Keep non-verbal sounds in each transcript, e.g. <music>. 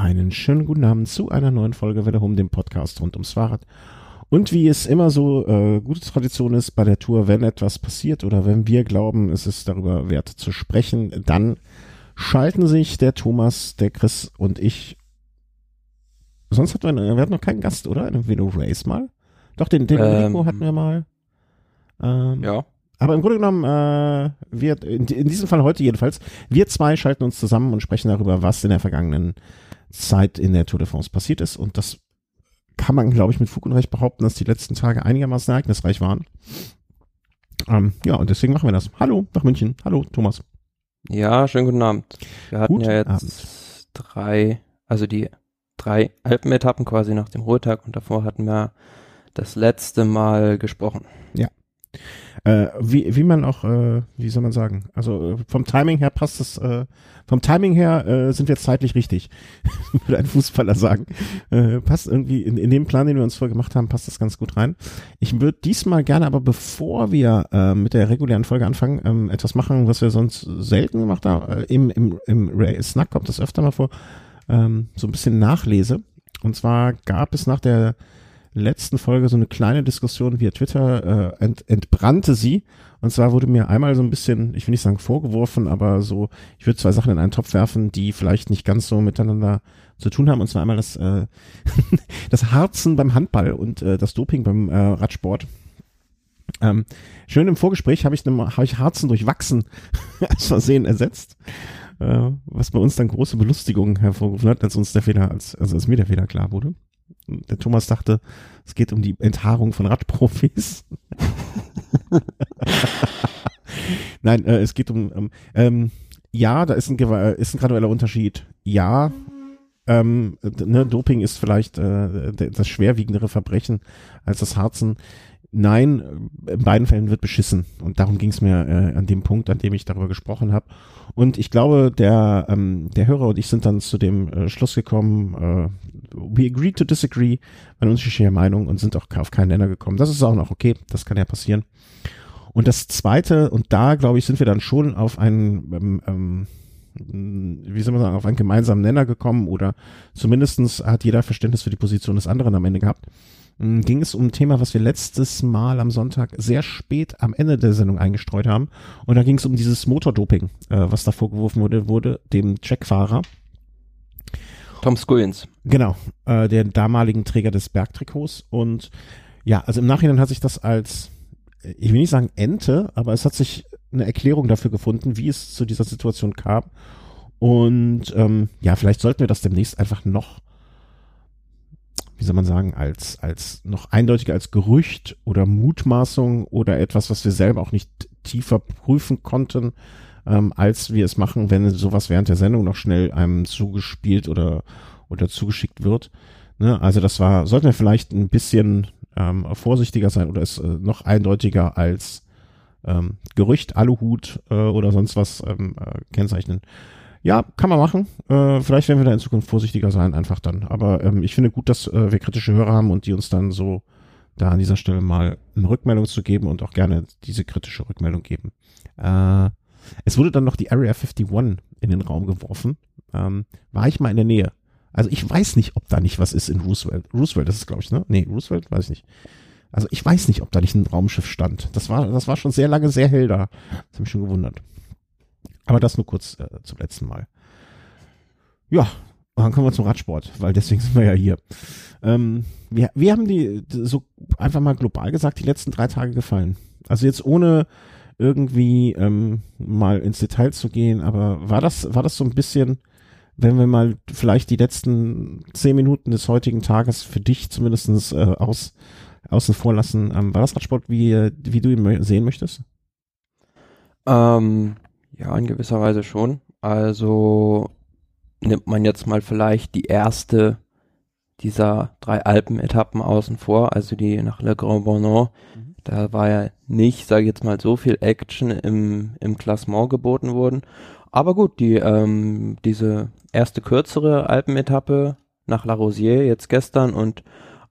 Einen schönen guten Abend zu einer neuen Folge Welle Home, dem Podcast rund ums Fahrrad. Und wie es immer so äh, gute Tradition ist bei der Tour, wenn etwas passiert oder wenn wir glauben, es ist darüber wert zu sprechen, dann schalten sich der Thomas, der Chris und ich. Sonst hatten wir, wir hatten noch keinen Gast, oder? In einem Velo Race mal? Doch, den, den Ähm, Nico hatten wir mal. Ähm, Ja. aber im Grunde genommen, äh, wir, in, in diesem Fall heute jedenfalls, wir zwei schalten uns zusammen und sprechen darüber, was in der vergangenen Zeit in der Tour de France passiert ist. Und das kann man, glaube ich, mit Fug und Recht behaupten, dass die letzten Tage einigermaßen ereignisreich waren. Ähm, ja, und deswegen machen wir das. Hallo nach München. Hallo, Thomas. Ja, schönen guten Abend. Wir hatten Guten ja jetzt Abend. drei, also die drei Alpenetappen quasi nach dem Ruhetag und davor hatten wir das letzte Mal gesprochen. Äh, wie, wie man auch, äh, wie soll man sagen, also äh, vom Timing her passt es, äh, vom Timing her äh, sind wir zeitlich richtig, <laughs> würde ein Fußballer sagen. Passt irgendwie, in, in dem Plan, den wir uns vorher gemacht haben, passt das ganz gut rein. Ich würde diesmal gerne aber, bevor wir mit der regulären Folge anfangen, ähm, etwas machen, was wir sonst selten gemacht haben. Im, im, im Snack kommt das öfter mal vor, ähm, so ein bisschen Nachlese. Und zwar gab es nach der letzten Folge so eine kleine Diskussion via Twitter, äh, ent, entbrannte sie. Und zwar wurde mir einmal so ein bisschen, ich will nicht sagen vorgeworfen, aber so, ich würde zwei Sachen in einen Topf werfen, die vielleicht nicht ganz so miteinander zu tun haben. Und zwar einmal das, äh, <laughs> das Harzen beim Handball und äh, das Doping beim äh, Radsport. Ähm, schön im Vorgespräch habe ich, ne, hab ich Harzen durch Wachsen <laughs> als Versehen ersetzt. Äh, was bei uns dann große Belustigung hervorgerufen hat, als uns der Fehler, als, also als mir der Fehler klar wurde. Der Thomas dachte, es geht um die Enthaarung von Radprofis. <laughs> Nein, äh, es geht um, um ähm, ja, da ist ein, gewa- ist ein gradueller Unterschied. Ja, ähm, ne, Doping ist vielleicht äh, das schwerwiegendere Verbrechen als das Harzen. Nein, äh, in beiden Fällen wird beschissen. Und darum ging es mir äh, an dem Punkt, an dem ich darüber gesprochen habe. Und ich glaube, der, ähm, der Hörer und ich sind dann zu dem äh, Schluss gekommen, äh, we agree to disagree, eine unterschiedliche Meinung und sind auch auf keinen Nenner gekommen. Das ist auch noch okay, das kann ja passieren. Und das Zweite, und da glaube ich, sind wir dann schon auf einen, ähm, ähm, wie soll man sagen, auf einen gemeinsamen Nenner gekommen oder zumindestens hat jeder Verständnis für die Position des anderen am Ende gehabt. Ähm, Ging es um ein Thema, was wir letztes Mal am Sonntag sehr spät am Ende der Sendung eingestreut haben. Und da ging es um dieses Motordoping, äh, was da vorgeworfen wurde, wurde dem Checkfahrer. Tom Scullins. Genau, äh, der damaligen Träger des Bergtrikots. Und ja, also im Nachhinein hat sich das als, ich will nicht sagen Ente, aber es hat sich eine Erklärung dafür gefunden, wie es zu dieser Situation kam. Und ähm, ja, vielleicht sollten wir das demnächst einfach noch, wie soll man sagen, als, als noch eindeutiger als Gerücht oder Mutmaßung oder etwas, was wir selber auch nicht tiefer prüfen konnten, ähm, als wir es machen, wenn sowas während der Sendung noch schnell einem zugespielt oder, oder zugeschickt wird. Ne? Also das war, sollten wir vielleicht ein bisschen ähm, vorsichtiger sein oder es äh, noch eindeutiger als ähm, Gerücht, Aluhut äh, oder sonst was ähm, äh, kennzeichnen. Ja, kann man machen. Äh, vielleicht werden wir da in Zukunft vorsichtiger sein, einfach dann. Aber ähm, ich finde gut, dass äh, wir kritische Hörer haben und die uns dann so da an dieser Stelle mal eine Rückmeldung zu geben und auch gerne diese kritische Rückmeldung geben. Äh, es wurde dann noch die Area 51 in den Raum geworfen. Ähm, war ich mal in der Nähe. Also ich weiß nicht, ob da nicht was ist in Roosevelt. Roosevelt, das ist glaube ich, ne? Nee, Roosevelt, weiß ich nicht. Also ich weiß nicht, ob da nicht ein Raumschiff stand. Das war, das war schon sehr lange sehr hell da. Das hat mich schon gewundert. Aber das nur kurz äh, zum letzten Mal. Ja, dann kommen wir zum Radsport, weil deswegen sind wir ja hier. Ähm, wir, wir haben die so einfach mal global gesagt die letzten drei Tage gefallen. Also jetzt ohne irgendwie ähm, mal ins Detail zu gehen, aber war das war das so ein bisschen, wenn wir mal vielleicht die letzten zehn Minuten des heutigen Tages für dich zumindestens äh, aus außen vor lassen, ähm, war das Radsport wie wie du ihn sehen möchtest? Ähm, ja, in gewisser Weise schon. Also nimmt man jetzt mal vielleicht die erste dieser drei Alpen-Etappen außen vor, also die nach Le Grand Bornand. Mhm. Da war ja nicht, sage ich jetzt mal, so viel Action im, im Klassement geboten worden. Aber gut, die, ähm, diese erste kürzere Alpenetappe nach La Rosière jetzt gestern und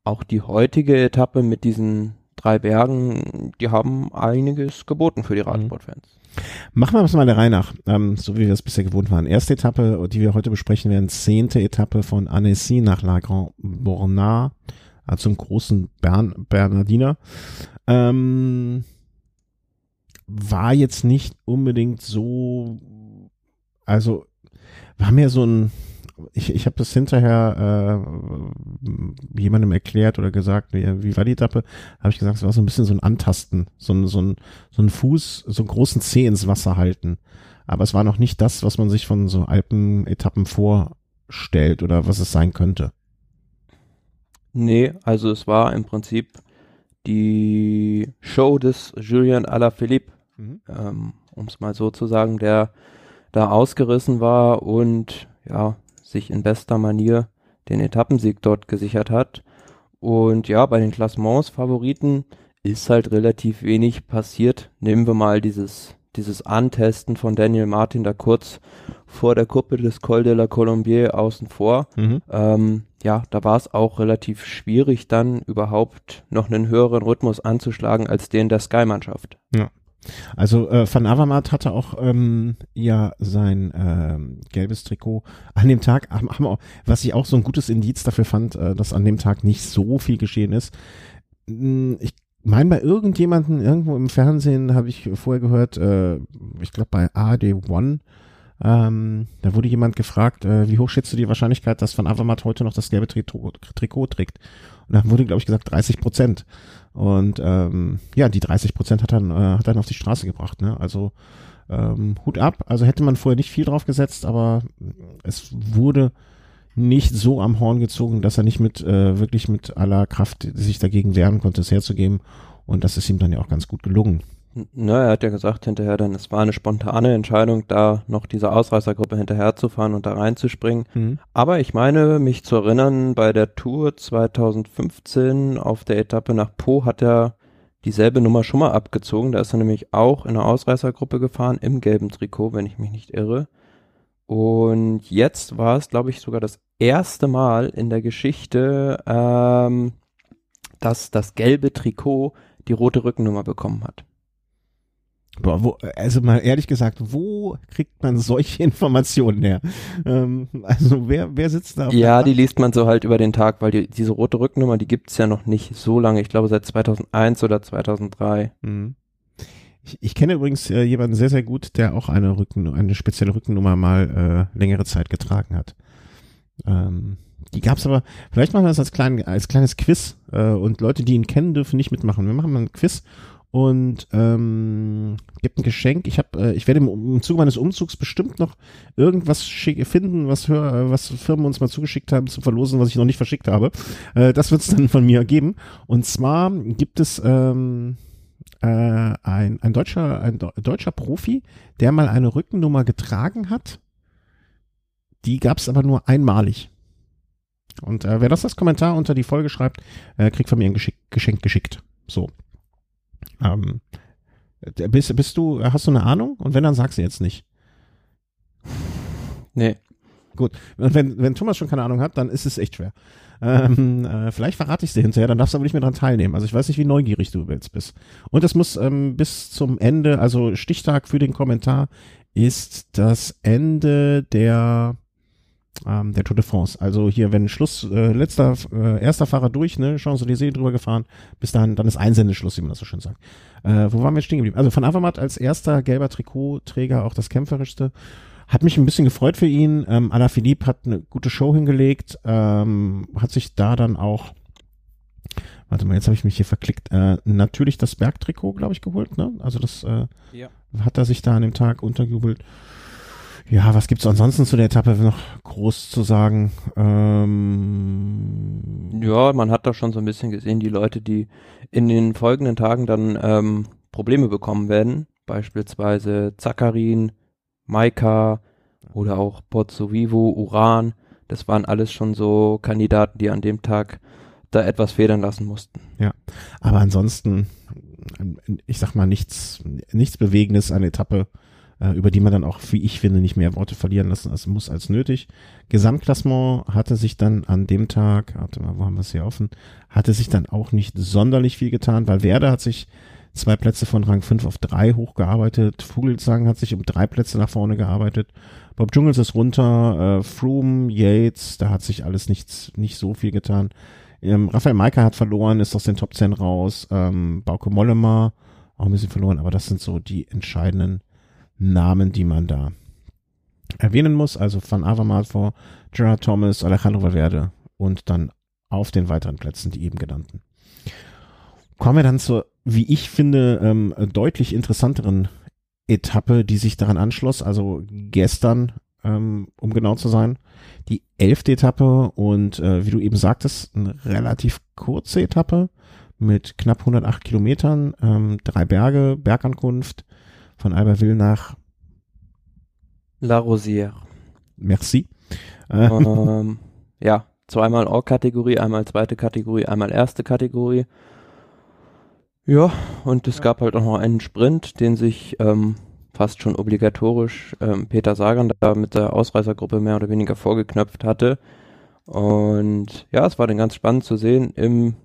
auch die heutige Etappe mit diesen drei Bergen, die haben einiges geboten für die Mhm. Radsportfans. Machen wir es mal der Reihe nach, ähm, so wie wir es bisher gewohnt waren. Erste Etappe, die wir heute besprechen werden, zehnte Etappe von Annecy nach La Grand Bornard, also zum großen Bern, Bernardiner. Ähm, war jetzt nicht unbedingt so, also war mir so ein, ich, ich habe das hinterher äh, jemandem erklärt oder gesagt, wie, wie war die Etappe? Habe ich gesagt, es war so ein bisschen so ein Antasten, so ein, so ein, so ein Fuß, so einen großen Zeh ins Wasser halten. Aber es war noch nicht das, was man sich von so Alpenetappen vorstellt oder was es sein könnte. Nee, also es war im Prinzip die Show des Julien Alaphilippe, Mhm. ähm, um es mal so zu sagen, der da ausgerissen war und ja, sich in bester Manier den Etappensieg dort gesichert hat. Und ja, bei den Klassements-Favoriten ist halt relativ wenig passiert. Nehmen wir mal dieses, dieses Antesten von Daniel Martin da kurz vor der Kuppe des Col de la Colombier außen vor. Mhm. Ähm, ja, da war es auch relativ schwierig, dann überhaupt noch einen höheren Rhythmus anzuschlagen als den der Sky-Mannschaft. Also äh, Van Avermaet hatte auch ähm, ja sein ähm, gelbes Trikot an dem Tag, haben, haben auch, was ich auch so ein gutes Indiz dafür fand, äh, dass an dem Tag nicht so viel geschehen ist. Mm, Ich meine, bei irgendjemanden irgendwo im Fernsehen habe ich vorher gehört, äh, ich glaube bei AD One, ähm, da wurde jemand gefragt, äh, wie hoch schätzt du die Wahrscheinlichkeit, dass Van Avermaet heute noch das gelbe Trikot, Trikot trägt? Und da wurde, glaube ich, gesagt 30 Prozent. Und ähm, ja, die 30 Prozent hat dann, äh, hat dann auf die Straße gebracht. Ne? Also ähm, Hut ab. Also hätte man vorher nicht viel drauf gesetzt, aber es wurde nicht so am Horn gezogen, dass er nicht mit äh, wirklich mit aller Kraft sich dagegen wehren konnte, es herzugeben. Und das ist ihm dann ja auch ganz gut gelungen. N- Ne, er hat ja gesagt hinterher dann, es war eine spontane Entscheidung, da noch diese Ausreißergruppe hinterherzufahren und da reinzuspringen. Aber ich meine, mich zu erinnern, bei der Tour 2015 auf der Etappe nach Po hat er dieselbe Nummer schon mal abgezogen. Da ist er nämlich auch in einer Ausreißergruppe gefahren, im gelben Trikot, wenn ich mich nicht irre. Und jetzt war es, glaube ich, sogar das erste Mal in der Geschichte, ähm, dass das gelbe Trikot die rote Rückennummer bekommen hat. Boah, wo, also mal ehrlich gesagt, wo kriegt man solche <laughs> Informationen her? Ähm, also wer, wer sitzt da? Ja, die liest man so halt über den Tag, weil die, diese rote Rückennummer, die gibt's ja noch nicht so lange. Ich glaube seit 2001 oder 2003. Mhm. Ich, ich kenne übrigens äh, jemanden sehr, sehr gut, der auch eine Rücken, eine spezielle Rückennummer mal äh, längere Zeit getragen hat. Ähm, die gab's aber, vielleicht machen wir das als, klein, als kleines Quiz äh, und Leute, die ihn kennen, dürfen nicht mitmachen. Wir machen mal ein Quiz und ähm, gibt ein Geschenk. Ich habe, äh, ich werde im, im Zuge meines Umzugs bestimmt noch irgendwas finden, was, hör, äh, was Firmen uns mal zugeschickt haben zum Verlosen, was ich noch nicht verschickt habe. Äh, das wird's dann von mir geben. Und zwar gibt es ähm, äh, ein, ein deutscher, ein Deu- deutscher Profi, der mal eine Rückennummer getragen hat. Die gab's aber nur einmalig. Und äh, wer das als Kommentar unter die Folge schreibt, äh, kriegt von mir ein Geschenk geschickt. So. Ähm, äh, bist, bist du, hast du eine Ahnung? Und wenn, dann sagst du jetzt nicht. Nee. Gut. Und wenn, wenn Thomas schon keine Ahnung hat, dann ist es echt schwer. Ähm, äh, vielleicht verrate ich dir hinterher, dann darfst du aber nicht mehr dran teilnehmen. Also ich weiß nicht, wie neugierig du jetzt bist. Und es muss ähm, bis zum Ende, also Stichtag für den Kommentar ist das Ende der ähm, der Tour de France. Also hier, wenn Schluss, äh, letzter, äh, erster Fahrer durch, ne, Champs-Élysées drüber gefahren, bis dahin, dann ist Einsendeschluss, wie man das so schön sagt. Äh, wo waren wir jetzt stehen geblieben? Also von Avermaet als erster gelber Trikotträger, auch das kämpferischste. Hat mich ein bisschen gefreut für ihn. Ähm, Alaphilippe hat eine gute Show hingelegt, ähm, hat sich da dann auch, warte mal, jetzt habe ich mich hier verklickt, äh, natürlich das Bergtrikot, glaube ich, geholt, ne? Also das äh, Ja. hat er sich da an dem Tag untergejubelt. Ja, was gibt's ansonsten zu der Etappe noch groß zu sagen? Ähm, Ja, man hat da schon so ein bisschen gesehen, die Leute, die in den folgenden Tagen dann ähm, Probleme bekommen werden, beispielsweise Zakarin, Maika oder auch Pozzo Vivo, Uran, das waren alles schon so Kandidaten, die an dem Tag da etwas federn lassen mussten. Aber ansonsten, ich sag mal, nichts, nichts Bewegendes an der Etappe. Äh, über die man dann auch, wie ich finde, nicht mehr Worte verlieren lassen als muss als nötig. Gesamtklassement hatte sich dann an dem Tag, warte mal, wo haben wir es hier offen, hatte sich dann auch nicht sonderlich viel getan, weil Werder hat sich zwei Plätze von Rang 5 auf 3 hochgearbeitet, Vogelsang hat sich um drei Plätze nach vorne gearbeitet, Bob Jungels ist runter, äh, Froome, Yates, da hat sich alles nichts, nicht so viel getan. Ähm, Raphael Maika hat verloren, ist aus den Top 10 raus, ähm, Bauke Mollema auch ein bisschen verloren, aber das sind so die entscheidenden Namen, die man da erwähnen muss. Also Van Avermaet vor Gerard Thomas, Alejandro Valverde und dann auf den weiteren Plätzen die eben genannten. Kommen wir dann zur, wie ich finde, ähm, deutlich interessanteren Etappe, die sich daran anschloss. Also gestern, ähm, um genau zu sein, die elfte Etappe und äh, wie du eben sagtest, eine relativ kurze Etappe mit knapp 108 Kilometern, ähm, drei Berge, Bergankunft, von Albertville nach La Rosière. Merci. Ähm, ja, zweimal Or-Kategorie, einmal zweite Kategorie, einmal erste Kategorie. Ja, und es gab halt auch noch einen Sprint, den sich ähm, fast schon obligatorisch ähm, Peter Sagan da mit der Ausreißergruppe mehr oder weniger vorgeknöpft hatte. Und ja, es war dann ganz spannend zu sehen im,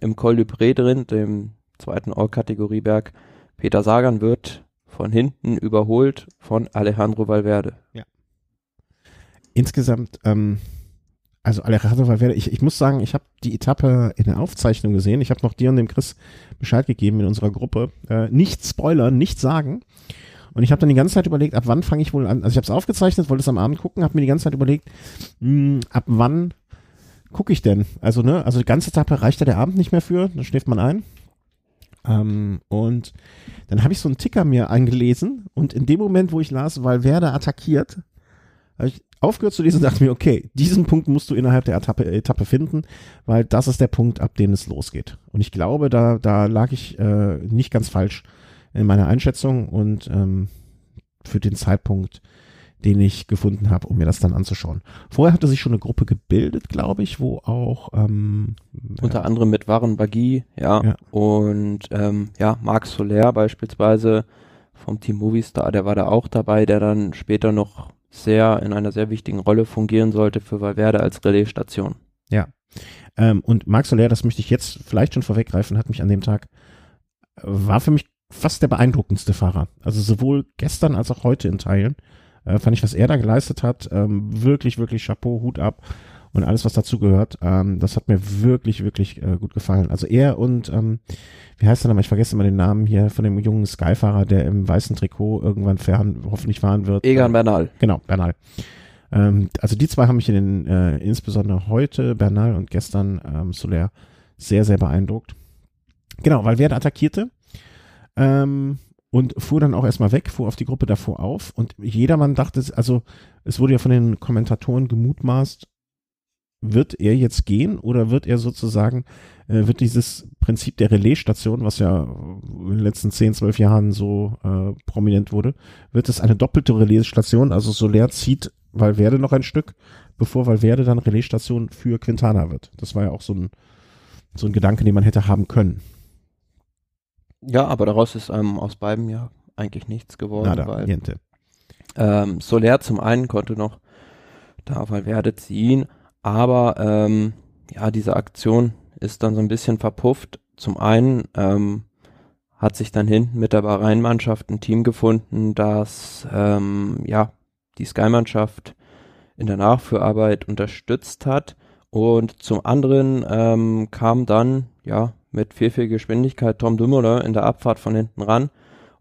im Col du Pré drin, dem zweiten All-Kategorieberg. Peter Sagan wird von hinten überholt von Alejandro Valverde. Ja. Insgesamt, ähm, also Alejandro Valverde, ich, ich muss sagen, ich habe die Etappe in der Aufzeichnung gesehen. Ich habe noch dir und dem Chris Bescheid gegeben in unserer Gruppe. Äh, nicht spoilern, nicht sagen. Und ich habe dann die ganze Zeit überlegt, ab wann fange ich wohl an. Also ich habe es aufgezeichnet, wollte es am Abend gucken, habe mir die ganze Zeit überlegt, mh, hm, ab wann gucke ich denn? Also ne, also die ganze Etappe reicht ja der Abend nicht mehr für, dann schläft man ein. Ähm, und dann habe ich so einen Ticker mir eingelesen und in dem Moment, wo ich las, Valverde attackiert, habe ich aufgehört zu lesen und dachte mir, okay, diesen Punkt musst du innerhalb der Etappe, Etappe finden, weil das ist der Punkt, ab dem es losgeht. Und ich glaube, da, da lag ich äh, nicht ganz falsch in meiner Einschätzung und ähm, für den Zeitpunkt den ich gefunden habe, um mir das dann anzuschauen. Vorher hatte sich schon eine Gruppe gebildet, glaube ich, wo auch ähm, unter anderem mit Warren Bagui, ja, ja. und ähm, ja, Marc Soler beispielsweise vom Team Movistar, der war da auch dabei, der dann später noch sehr in einer sehr wichtigen Rolle fungieren sollte für Valverde als Relaisstation. Ja. Ähm, und Marc Soler, das möchte ich jetzt vielleicht schon vorweggreifen, hat mich an dem Tag, war für mich fast der beeindruckendste Fahrer. Also sowohl gestern als auch heute in Teilen. Äh, fand ich, was er da geleistet hat, ähm, wirklich, wirklich Chapeau, Hut ab und alles, was dazu gehört. Ähm, das hat mir wirklich, wirklich äh, gut gefallen. Also er und, ähm, wie heißt er nochmal, ich vergesse immer den Namen hier von dem jungen Skyfahrer, der im weißen Trikot irgendwann fahren, hoffentlich fahren wird. Egan Bernal. Genau, Bernal. Ähm, also die zwei haben mich in den, äh, insbesondere heute, Bernal und gestern ähm, Soler, sehr, sehr beeindruckt. Genau, weil wer attackierte. Ähm, und fuhr dann auch erstmal weg, fuhr auf die Gruppe davor auf und jedermann dachte, also es wurde ja von den Kommentatoren gemutmaßt, wird er jetzt gehen oder wird er sozusagen, äh, wird dieses Prinzip der Relaisstation, was ja in den letzten 10, 12 Jahren so äh, prominent wurde, wird es eine doppelte Relaisstation, also Soler zieht Valverde noch ein Stück, bevor Valverde dann Relaisstation für Quintana wird. Das war ja auch so ein, so ein Gedanke, den man hätte haben können. Ja, aber daraus ist ähm, aus beiden ja eigentlich nichts geworden. Nada, weil, niente. Ähm, Soler zum einen konnte noch da Valverde ziehen, aber ähm, ja, diese Aktion ist dann so ein bisschen verpufft. Zum einen ähm, hat sich dann hinten mit der Bahrain-Mannschaft ein Team gefunden, das ähm, ja die Sky-Mannschaft in der Nachführarbeit unterstützt hat. Und zum anderen ähm, kam dann ja mit viel, viel Geschwindigkeit Tom Dumoulin in der Abfahrt von hinten ran.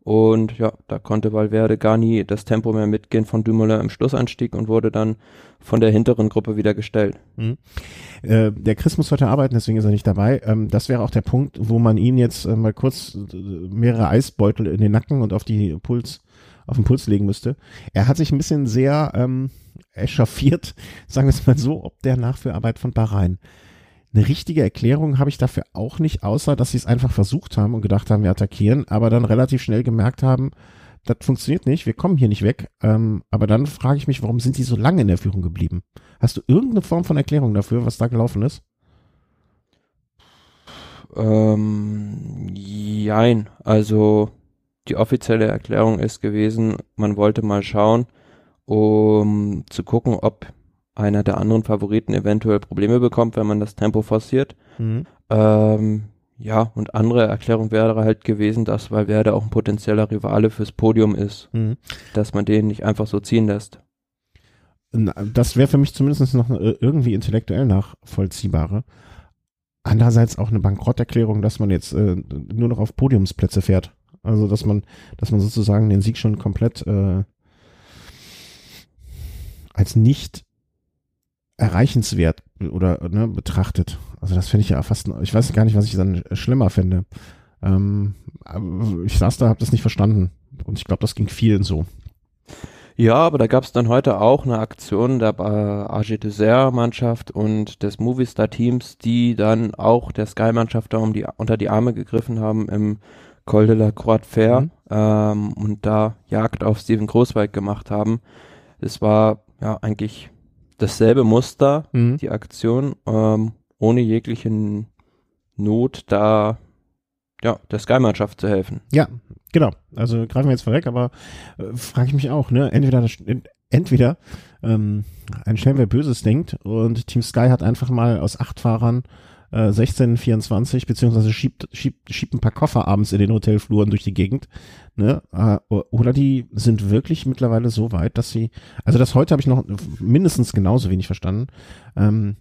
Und ja, da konnte Valverde gar nie das Tempo mehr mitgehen von Dumoulin im Schlussanstieg und wurde dann von der hinteren Gruppe wieder gestellt. Mhm. Äh, der Chris muss heute arbeiten, deswegen ist er nicht dabei. Ähm, das wäre auch der Punkt, wo man ihn jetzt äh, mal kurz äh, mehrere Eisbeutel in den Nacken und auf die Puls, auf den Puls legen müsste. Er hat sich ein bisschen sehr ähm, echauffiert, <laughs> sagen wir es mal so, ob der Nachführarbeit von Bahrain eine richtige Erklärung habe ich dafür auch nicht, außer dass sie es einfach versucht haben und gedacht haben, wir attackieren, aber dann relativ schnell gemerkt haben, das funktioniert nicht, wir kommen hier nicht weg. Ähm, aber dann frage ich mich, warum sind die so lange in der Führung geblieben? Hast du irgendeine Form von Erklärung dafür, was da gelaufen ist? Ähm, jein, also die offizielle Erklärung ist gewesen, man wollte mal schauen, um zu gucken, ob einer der anderen Favoriten eventuell Probleme bekommt, wenn man das Tempo forciert. Mhm. Ähm, ja, und andere Erklärung wäre halt gewesen, dass Valverde auch ein potenzieller Rivale fürs Podium ist, mhm. dass man den nicht einfach so ziehen lässt. Das wäre für mich zumindest noch äh, irgendwie intellektuell nachvollziehbarer. Andererseits auch eine Bankrotterklärung, dass man jetzt äh, nur noch auf Podiumsplätze fährt. Also dass man, dass man sozusagen den Sieg schon komplett äh, als nicht erreichenswert oder ne, betrachtet. Also das finde ich ja fast, ich weiß gar nicht, was ich dann schlimmer finde. Ähm, ich saß da, habe das nicht verstanden und ich glaube, das ging vielen so. Ja, aber da gab es dann heute auch eine Aktion der AG Dessert Mannschaft und des Movistar Teams, die dann auch der Sky Mannschaft da um die, unter die Arme gegriffen haben im Col de la Croix de Fer mhm. ähm, und da Jagd auf Steven Großweig gemacht haben. Es war ja eigentlich dasselbe Muster, mhm. die Aktion, ähm, ohne jegliche Not da ja, der Sky-Mannschaft zu helfen. Ja, genau. Also greifen wir jetzt vorweg, aber äh, frage ich mich auch, ne? Entweder das, entweder ähm, ein schnell wer Böses denkt und Team Sky hat einfach mal aus acht Fahrern äh, 16, 24, beziehungsweise schiebt, schiebt, schiebt ein paar Koffer abends in den Hotelfluren durch die Gegend. Ne? Äh, oder die sind wirklich mittlerweile so weit, dass sie, also das heute habe ich noch mindestens genauso wenig verstanden. Ähm,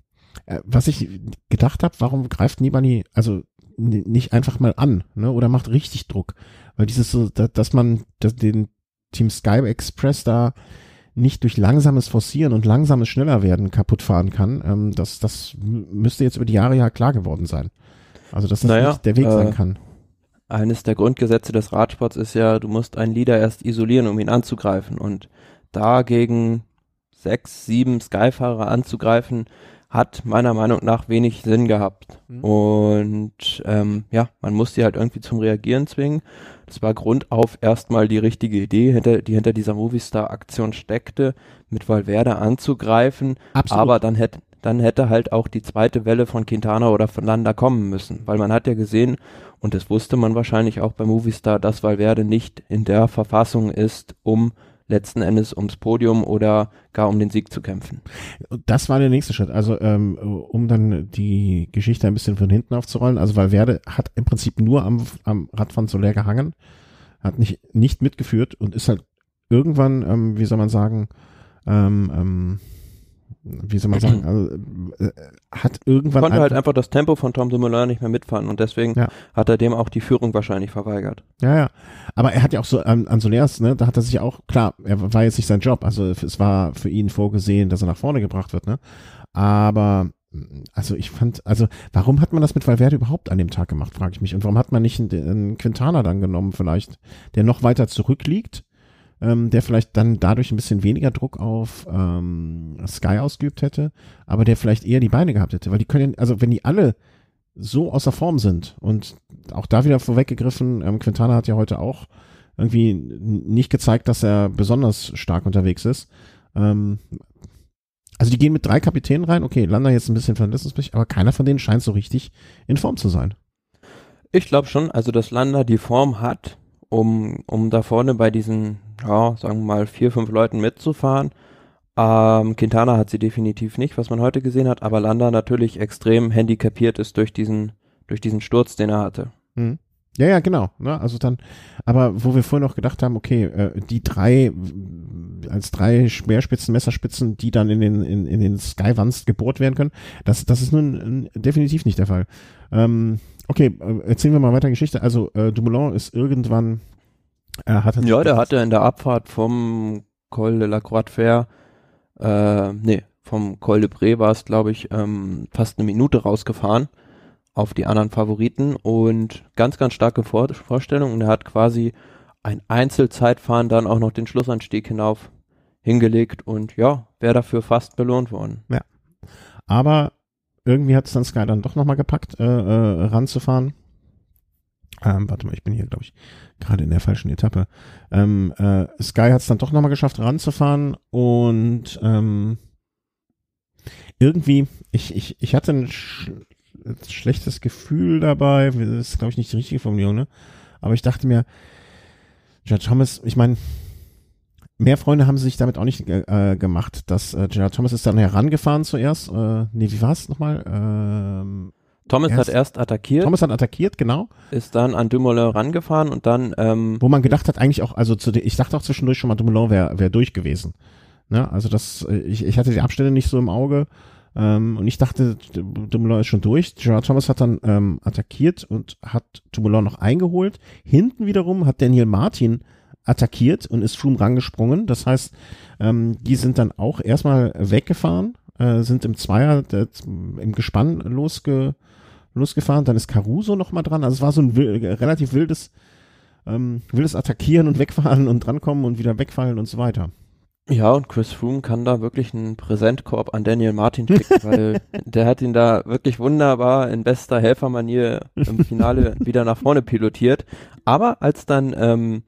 äh, was ich gedacht habe, warum greift Nibali, also nicht einfach mal an, ne? Oder macht richtig Druck. Weil dieses so, dass man den Team Sky Express da nicht durch langsames Forcieren und langsames schneller werden kaputt fahren kann, ähm, das, das müsste jetzt über die Jahre ja klar geworden sein. Also dass das naja, nicht der Weg äh, sein kann. Eines der Grundgesetze des Radsports ist ja, du musst einen Leader erst isolieren, um ihn anzugreifen. Und da gegen sechs, sieben Skyfahrer anzugreifen, hat meiner Meinung nach wenig Sinn gehabt. Mhm. Und ähm, ja, man muss die halt irgendwie zum Reagieren zwingen. Das war Grund auf erstmal die richtige Idee, hinter, die hinter dieser Movistar-Aktion steckte, mit Valverde anzugreifen. Absolut. Aber dann hätte, dann hätte halt auch die zweite Welle von Quintana oder von Landa kommen müssen. Weil man hat ja gesehen, und das wusste man wahrscheinlich auch bei Movistar, dass Valverde nicht in der Verfassung ist, um letzten Endes ums Podium oder gar um den Sieg zu kämpfen. Das war der nächste Schritt. Also ähm, um dann die Geschichte ein bisschen von hinten aufzurollen. Also Valverde hat im Prinzip nur am, am Rad von Soler gehangen, hat nicht, nicht mitgeführt und ist halt irgendwann, ähm, wie soll man sagen, ähm, ähm, wie soll man sagen, <clears throat> also, äh, hat irgendwann. Konnte halt einfach das Tempo von Tom Dumoulin nicht mehr mitfahren und deswegen ja. hat er dem auch die Führung wahrscheinlich verweigert. Ja, ja. Aber er hat ja auch so an, an Solers, ne, da hat er sich auch, klar, er war jetzt nicht sein Job, also es war für ihn vorgesehen, dass er nach vorne gebracht wird, ne. Aber also ich fand, also warum hat man das mit Valverde überhaupt an dem Tag gemacht, frage ich mich. Und warum hat man nicht einen, einen Quintana dann genommen, vielleicht, der noch weiter zurückliegt? Ähm, der vielleicht dann dadurch ein bisschen weniger Druck auf ähm, Sky ausgeübt hätte, aber der vielleicht eher die Beine gehabt hätte, weil die können, also wenn die alle so außer Form sind und auch da wieder vorweggegriffen, ähm, Quintana hat ja heute auch irgendwie nicht gezeigt, dass er besonders stark unterwegs ist. Ähm, also die gehen mit drei Kapitänen rein, okay, Landa jetzt ein bisschen verletzungsbedingt, aber keiner von denen scheint so richtig in Form zu sein. Ich glaube schon, also dass Landa die Form hat, um, um da vorne bei diesen, ja, sagen wir mal, vier, fünf Leuten mitzufahren. Ähm, Quintana hat sie definitiv nicht, was man heute gesehen hat, aber Landa natürlich extrem handicapiert ist durch diesen, durch diesen Sturz, den er hatte. Mhm. Ja, ja, genau. Ne? Also dann, aber wo wir vorhin noch gedacht haben, okay, äh, die drei als drei Speerspitzen, Messerspitzen, die dann in den in, in den Skywands gebohrt werden können, das das ist nun definitiv nicht der Fall. Ähm, Okay, äh, erzählen wir mal weiter Geschichte. Also äh, Dumoulin ist irgendwann, er hatte ja, der hatte in der Abfahrt vom Col de la Croix de Fer, äh, nee, vom Col de Bré war es, glaube ich, ähm, fast eine Minute rausgefahren auf die anderen Favoriten und ganz, ganz starke Vor Vorstellung. Und er hat quasi ein Einzelzeitfahren dann auch noch den Schlussanstieg hinauf hingelegt und ja, wäre dafür fast belohnt worden. Ja. Aber irgendwie hat es dann Sky dann doch nochmal gepackt, äh, äh, ranzufahren. Ähm, warte mal, ich bin hier, glaube ich, gerade in der falschen Etappe. Ähm, äh, Sky hat es dann doch nochmal geschafft, ranzufahren und ähm, irgendwie, ich, ich, ich hatte ein sch schlechtes Gefühl dabei, das ist, glaube ich, nicht die richtige Formulierung, ne? Aber ich dachte mir, Jared Thomas, ich meine, mehr Freunde haben sie sich damit auch nicht äh, gemacht. dass äh, Jared Thomas ist dann herangefahren zuerst. Äh, nee, wie war es nochmal? Ähm, Thomas erst, hat erst attackiert. Thomas hat attackiert, genau. Ist dann an Dumoulin rangefahren und dann. Ähm, Wo man gedacht hat, eigentlich auch, also zu ich dachte auch zwischendurch schon mal, Dumoulin wäre wär durch gewesen. Ne? Also das, äh, ich, ich hatte die Abstände nicht so im Auge. Ähm, und ich dachte, Dumoulin ist schon durch. Gerard Thomas hat dann ähm, attackiert und hat Dumoulin noch eingeholt. Hinten wiederum hat Daniel Martin attackiert und ist Froome rangesprungen. Das heißt, ähm, die sind dann auch erstmal weggefahren, äh, sind im Zweier der, im Gespann losge, losgefahren. Dann ist Caruso noch mal dran. Also es war so ein wild, relativ wildes, ähm, wildes Attackieren und Wegfahren und drankommen und wieder wegfallen und so weiter. Ja, und Chris Froome kann da wirklich einen Präsentkorb an Daniel Martin schicken, <laughs> weil der hat ihn da wirklich wunderbar in bester Helfermanier im Finale wieder nach vorne pilotiert. Aber als dann ähm,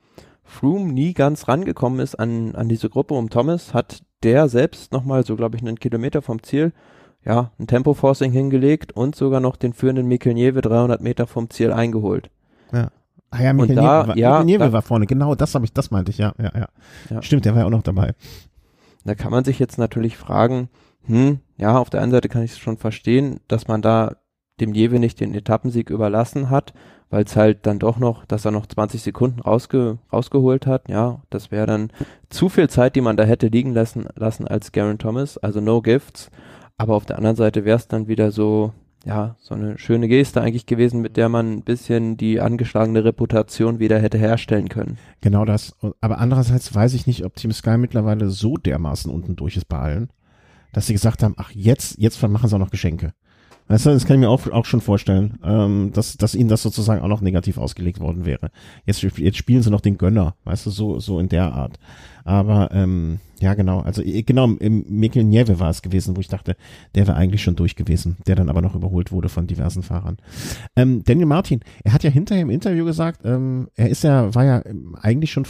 Froome nie ganz rangekommen ist an, an diese Gruppe um Thomas, hat der selbst nochmal so, glaube ich, einen Kilometer vom Ziel, ja, ein Tempo-Forcing hingelegt und sogar noch den führenden Mikel Nieve 300 Meter vom Ziel eingeholt. Ja. Ah ja, Mikel Nieve war, ja, Nieve war vorne, genau, das habe ich, das meinte ich, ja, ja, ja, ja. Stimmt, der war ja auch noch dabei. Da kann man sich jetzt natürlich fragen, hm, ja, auf der einen Seite kann ich es schon verstehen, dass man da dem Jewe nicht den Etappensieg überlassen hat, weil es halt dann doch noch, dass er noch 20 Sekunden rausge, rausgeholt hat. Ja, das wäre dann zu viel Zeit, die man da hätte liegen lassen, lassen als Garen Thomas, also no gifts. Aber auf der anderen Seite wäre es dann wieder so, ja, so eine schöne Geste eigentlich gewesen, mit der man ein bisschen die angeschlagene Reputation wieder hätte herstellen können. Genau das. Aber andererseits weiß ich nicht, ob Team Sky mittlerweile so dermaßen unten durch ist bei allen, dass sie gesagt haben, ach, jetzt, jetzt machen sie auch noch Geschenke. Weißt du, das kann ich mir auch, auch schon vorstellen, ähm, dass, dass ihnen das sozusagen auch noch negativ ausgelegt worden wäre. Jetzt, jetzt spielen sie noch den Gönner, weißt du, so, so in der Art. Aber ähm, ja, genau, also genau, im Mikkel Nieve war es gewesen, wo ich dachte, der wäre eigentlich schon durch gewesen, der dann aber noch überholt wurde von diversen Fahrern. Ähm, Daniel Martin, er hat ja hinterher im Interview gesagt, ähm, er ist ja, war ja eigentlich schon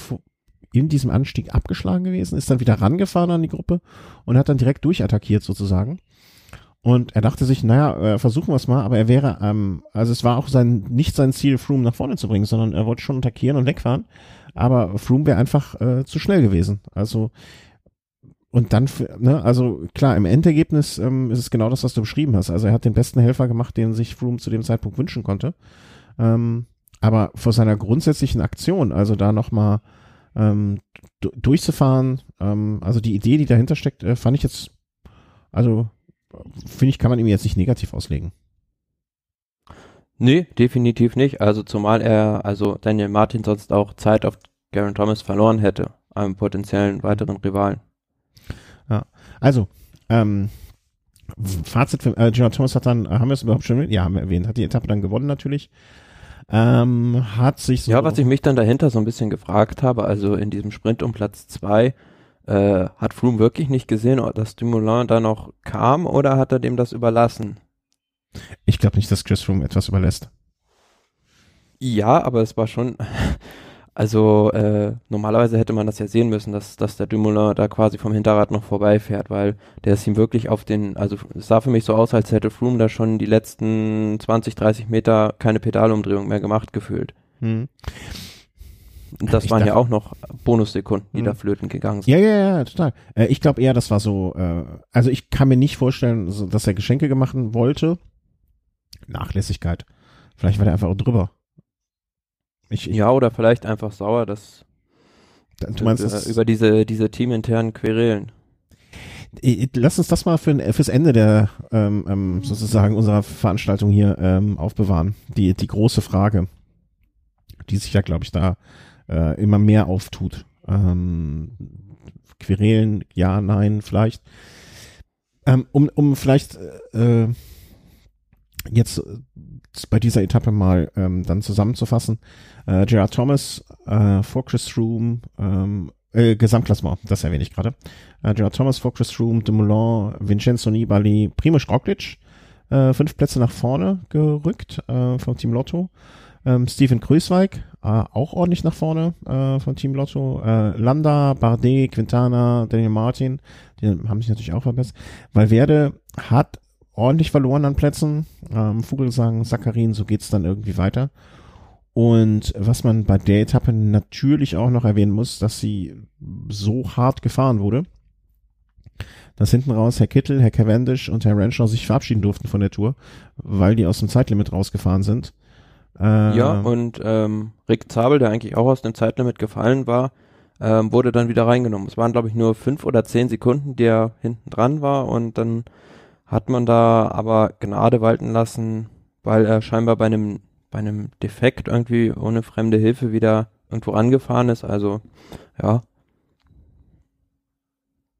in diesem Anstieg abgeschlagen gewesen, ist dann wieder rangefahren an die Gruppe und hat dann direkt durchattackiert sozusagen. Und er dachte sich, naja, äh, versuchen wir es mal, aber er wäre, ähm, also es war auch sein, nicht sein Ziel, Froome nach vorne zu bringen, sondern er wollte schon attackieren und wegfahren. Aber Froome wäre einfach äh, zu schnell gewesen. Also und dann, ne, also klar, im Endergebnis ähm, ist es genau das, was du beschrieben hast. Also er hat den besten Helfer gemacht, den sich Froome zu dem Zeitpunkt wünschen konnte. Ähm, aber vor seiner grundsätzlichen Aktion, also da nochmal ähm, durchzufahren, ähm, also die Idee, die dahinter steckt, äh, fand ich jetzt, also finde ich, kann man ihm jetzt nicht negativ auslegen. Nee, definitiv nicht. Also zumal er, also Daniel Martin sonst auch Zeit auf Garen Thomas verloren hätte, einem potenziellen weiteren Rivalen. Ja, also, ähm, Fazit für äh, Gerard Thomas hat dann, haben wir es überhaupt schon, ja, haben wir erwähnt, hat die Etappe dann gewonnen natürlich. Ähm, hat sich so. Ja, was ich mich dann dahinter so ein bisschen gefragt habe, also in diesem Sprint um Platz zwei, äh, hat Froome wirklich nicht gesehen, dass Dumoulin da noch kam oder hat er dem das überlassen? Ich glaube nicht, dass Chris Froome etwas überlässt. Ja, aber es war schon, <laughs> also äh, normalerweise hätte man das ja sehen müssen, dass, dass der Dumoulin da quasi vom Hinterrad noch vorbeifährt, weil der ist ihm wirklich auf den, also es sah für mich so aus, als hätte Froome da schon die letzten 20, 30 Meter keine Pedalumdrehung mehr gemacht gefühlt. Hm. Das ich waren ja auch noch Bonussekunden, die mh. da hm. flöten gegangen sind. Ja, ja, ja, total. Äh, ich glaube eher, das war so, äh, also ich kann mir nicht vorstellen, so, dass er Geschenke gemacht wollte. Nachlässigkeit. Vielleicht war der einfach auch drüber. Ich, ich, ja, oder vielleicht einfach sauer, dass du meinst, über, das über diese, diese teaminternen Querelen. Lass uns das mal für, fürs Ende der ähm, ähm, sozusagen unserer Veranstaltung hier ähm, aufbewahren. Die, die große Frage, die sich ja, glaube ich, da äh, immer mehr auftut. Ähm, Querelen, ja, nein, vielleicht. Ähm, um, um vielleicht äh, jetzt bei dieser Etappe mal ähm, dann zusammenzufassen. Äh, Gerard Thomas äh, Chris Room, ähm, äh, Gesamtklassement, das erwähne ich gerade. Äh, Gerard Thomas Chris Room, Dumoulin, Vincenzo Nibali, Primoz Roglic, äh, fünf Plätze nach vorne gerückt äh, vom Team Lotto. Ähm, Steven Grüßweig, äh, auch ordentlich nach vorne äh, von Team Lotto. Äh, Landa, Bardet, Quintana, Daniel Martin, die haben sich natürlich auch verbessert. Valverde hat ordentlich verloren an Plätzen. Ähm, Vogelsang, Saccharin, so geht's dann irgendwie weiter. Und was man bei der Etappe natürlich auch noch erwähnen muss, dass sie so hart gefahren wurde, dass hinten raus Herr Kittel, Herr Cavendish und Herr Renshaw sich verabschieden durften von der Tour, weil die aus dem Zeitlimit rausgefahren sind. Äh, ja, und ähm, Rick Zabel, der eigentlich auch aus dem Zeitlimit gefallen war, ähm, wurde dann wieder reingenommen. Es waren, glaube ich, nur fünf oder zehn Sekunden, die er hinten dran war und dann hat man da aber Gnade walten lassen, weil er scheinbar bei einem, bei einem Defekt irgendwie ohne fremde Hilfe wieder irgendwo angefahren ist. Also, ja.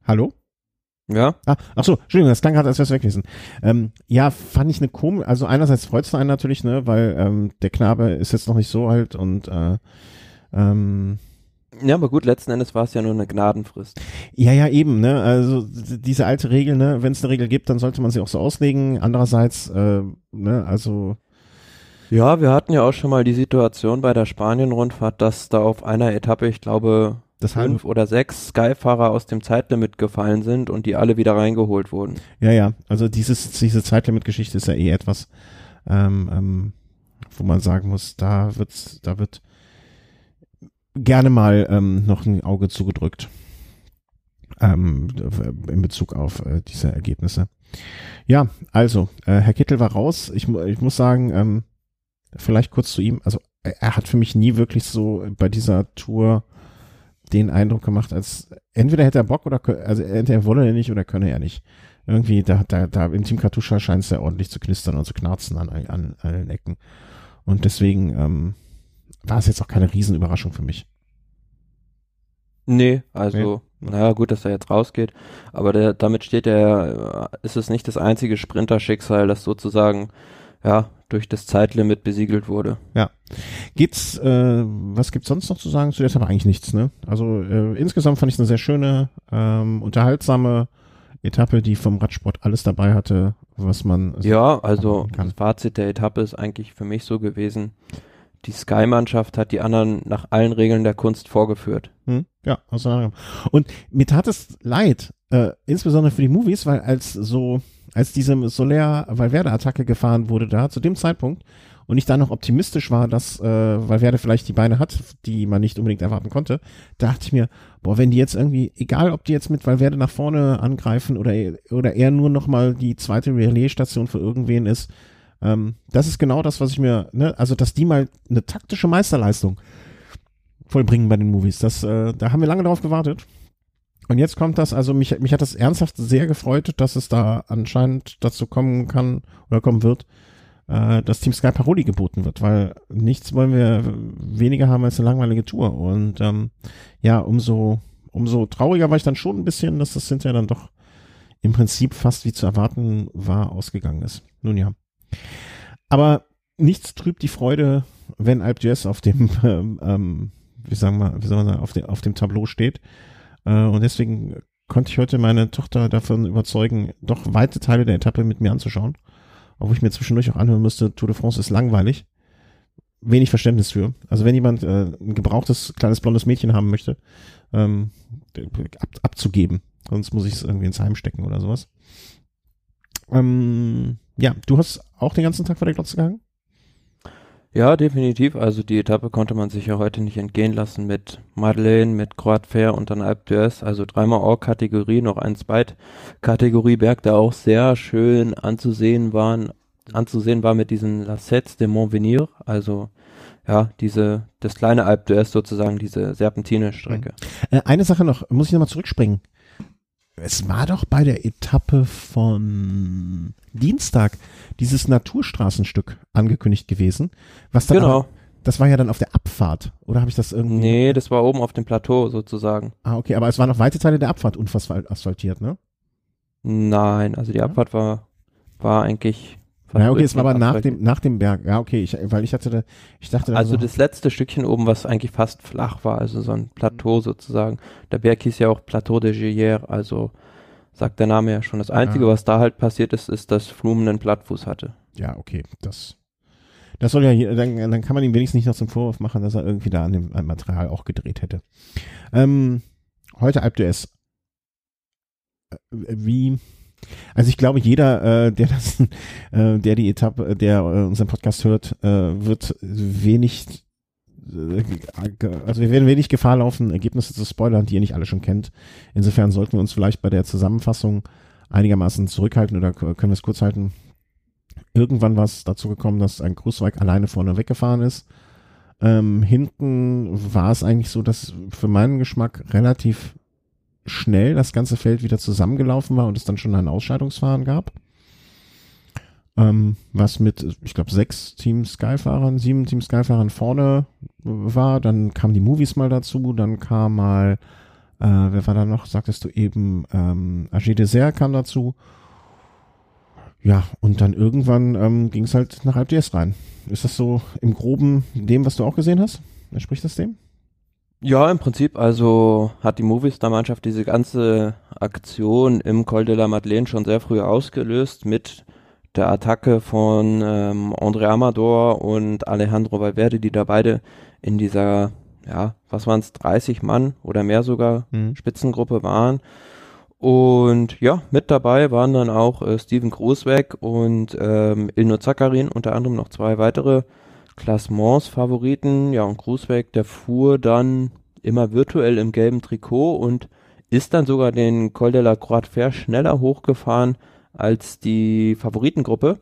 Hallo? Ja. Ah, ach so, Entschuldigung, das klang gerade, als wäre es weg gewesen. Ähm, ja, fand ich eine komische, also einerseits freut es einen natürlich, ne, weil ähm, der Knabe ist jetzt noch nicht so alt und äh, ähm, ja, aber gut, letzten Endes war es ja nur eine Gnadenfrist. Ja, ja, eben, ne? Also diese alte Regel, ne, wenn es eine Regel gibt, dann sollte man sie auch so auslegen. Andererseits, äh, ne, also ja, wir hatten ja auch schon mal die Situation bei der Spanien-Rundfahrt, dass da auf einer Etappe, ich glaube, das fünf oder sechs Sky-Fahrer aus dem Zeitlimit gefallen sind und die alle wieder reingeholt wurden. Ja, ja, also dieses, diese Zeitlimit-Geschichte ist ja eh etwas, ähm, ähm, wo man sagen muss, da wird's, da wird gerne mal ähm, noch ein Auge zugedrückt ähm, in Bezug auf äh, diese Ergebnisse. Ja, also, äh, Herr Kittel war raus. Ich, ich muss sagen, ähm, vielleicht kurz zu ihm, also er hat für mich nie wirklich so bei dieser Tour den Eindruck gemacht, als entweder hätte er Bock oder also entweder wolle er nicht oder könne er nicht. Irgendwie, da, da, da im Team Katusha scheint es ja ordentlich zu knistern und zu knarzen an, an, allen Ecken. Und deswegen ähm, war es jetzt auch keine Riesenüberraschung für mich. Nee, also, nee. naja, gut, dass er jetzt rausgeht, aber der, damit steht er, ist es nicht das einzige Sprinter-Schicksal, das sozusagen, ja, durch das Zeitlimit besiegelt wurde. Ja. Gibt's, äh, was gibt's sonst noch zu sagen zu der aber eigentlich nichts, ne? Also äh, insgesamt fand ich eine sehr schöne, ähm, unterhaltsame Etappe, die vom Radsport alles dabei hatte, was man. Ja, also das Fazit der Etappe ist eigentlich für mich so gewesen, die Sky-Mannschaft hat die anderen nach allen Regeln der Kunst vorgeführt. Hm, ja, außer Und mir tat es leid, äh, insbesondere für die Movies, weil als so als diese Soler-Valverde-Attacke gefahren wurde da, zu dem Zeitpunkt, und ich da noch optimistisch war, dass äh, Valverde vielleicht die Beine hat, die man nicht unbedingt erwarten konnte, dachte ich mir, boah, wenn die jetzt irgendwie, egal ob die jetzt mit Valverde nach vorne angreifen oder, oder er nur noch mal die zweite Relais-Station für irgendwen ist, ähm, das ist genau das, was ich mir, ne, also dass die mal eine taktische Meisterleistung vollbringen bei den Movies, das, äh, da haben wir lange drauf gewartet. Und jetzt kommt das, also mich, mich hat das ernsthaft sehr gefreut, dass es da anscheinend dazu kommen kann oder kommen wird, äh, dass Team Sky Paroli geboten wird, weil nichts wollen wir weniger haben als eine langweilige Tour. Und ähm, ja, umso, umso trauriger war ich dann schon ein bisschen, dass das hinterher dann doch im Prinzip fast wie zu erwarten war, ausgegangen ist. Nun ja. Aber nichts trübt die Freude, wenn Alp auf dem, <laughs> ähm, wie sagen wir, wie soll man sagen, auf, dem auf dem Tableau steht. Äh, und deswegen konnte ich heute meine Tochter davon überzeugen, doch weite Teile der Etappe mit mir anzuschauen. Obwohl ich mir zwischendurch auch anhören müsste, Tour de France ist langweilig. Wenig Verständnis für. Also wenn jemand äh, ein gebrauchtes kleines blondes Mädchen haben möchte, ähm, ab, abzugeben. Sonst muss ich es irgendwie ins Heim stecken oder sowas. Ähm, ja, du hast auch den ganzen Tag vor der Glotze gehangen? Ja, definitiv. Also die Etappe konnte man sich ja heute nicht entgehen lassen mit Madeleine, mit Croat Fair und dann Alpe d'Huez. Also dreimal Or-Kategorie, noch ein Zweit-Kategorie Berg, der auch sehr schön anzusehen waren, anzusehen war mit diesen Lassettes de Montvenir. Also ja, diese, das kleine Alpe d'Huez sozusagen, diese Serpentine-Strecke. Äh, eine Sache noch, muss ich nochmal zurückspringen. Es war doch bei der Etappe von Dienstag dieses Naturstraßenstück angekündigt gewesen, was dann genau. Aber, das war ja dann auf der Abfahrt, oder habe ich das irgendwie? Nee, das war oben auf dem Plateau sozusagen. Ah, okay, aber es waren noch weite Teile der Abfahrt unfasasphaltiert, ne? Nein, also die Abfahrt war, war eigentlich ja, okay, es war aber nach dem, nach dem Berg. Ja, okay, ich, weil ich hatte, da, ich dachte. Also so das letzte Stückchen oben, was eigentlich fast flach war, also so ein Plateau sozusagen. Der Berg hieß ja auch Plateau de Gillière, also sagt der Name ja schon. Das Einzige, ja. was da halt passiert ist, ist, dass Flumen einen Plattfuß hatte. Ja, okay, das, das soll ja, hier, dann, dann kann man ihm wenigstens nicht noch zum Vorwurf machen, dass er irgendwie da an dem Material auch gedreht hätte. Ähm, heute Alp. Äh, wie, also ich glaube, jeder, äh, der das, äh, der die Etappe, der äh, unseren Podcast hört, äh, wird wenig also wir werden wenig Gefahr laufen, Ergebnisse zu spoilern, die ihr nicht alle schon kennt. Insofern sollten wir uns vielleicht bei der Zusammenfassung einigermaßen zurückhalten oder können wir es kurz halten. Irgendwann war es dazu gekommen, dass ein Großweig alleine vorne weggefahren ist. Ähm, hinten war es eigentlich so, dass für meinen Geschmack relativ schnell das ganze Feld wieder zusammengelaufen war und es dann schon ein Ausscheidungsfahren gab. Ähm, was mit, ich glaube, sechs Team Skyfahrern, sieben Team Skyfahrern vorne war. Dann kamen die Movies mal dazu, dann kam mal, äh, wer war da noch, sagtest du eben, ähm, AG Dessert kam dazu. Ja, und dann irgendwann ähm, ging es halt nach AlpDS rein. Ist das so im Groben dem, was du auch gesehen hast? Entspricht das dem? Ja, im Prinzip, also hat die Movistar-Mannschaft diese ganze Aktion im Col de la Madeleine schon sehr früh ausgelöst mit der Attacke von ähm, André Amador und Alejandro Valverde, die da beide in dieser, ja, was waren es, 30 Mann oder mehr sogar mhm. Spitzengruppe waren. Und ja, mit dabei waren dann auch äh, Steven Großweg und ähm, Ilno Zakarin, unter anderem noch zwei weitere Klassements-Favoriten. Ja, und Grußweg, der fuhr dann immer virtuell im gelben Trikot und ist dann sogar den Col de la Croix Fer schneller hochgefahren als die Favoritengruppe.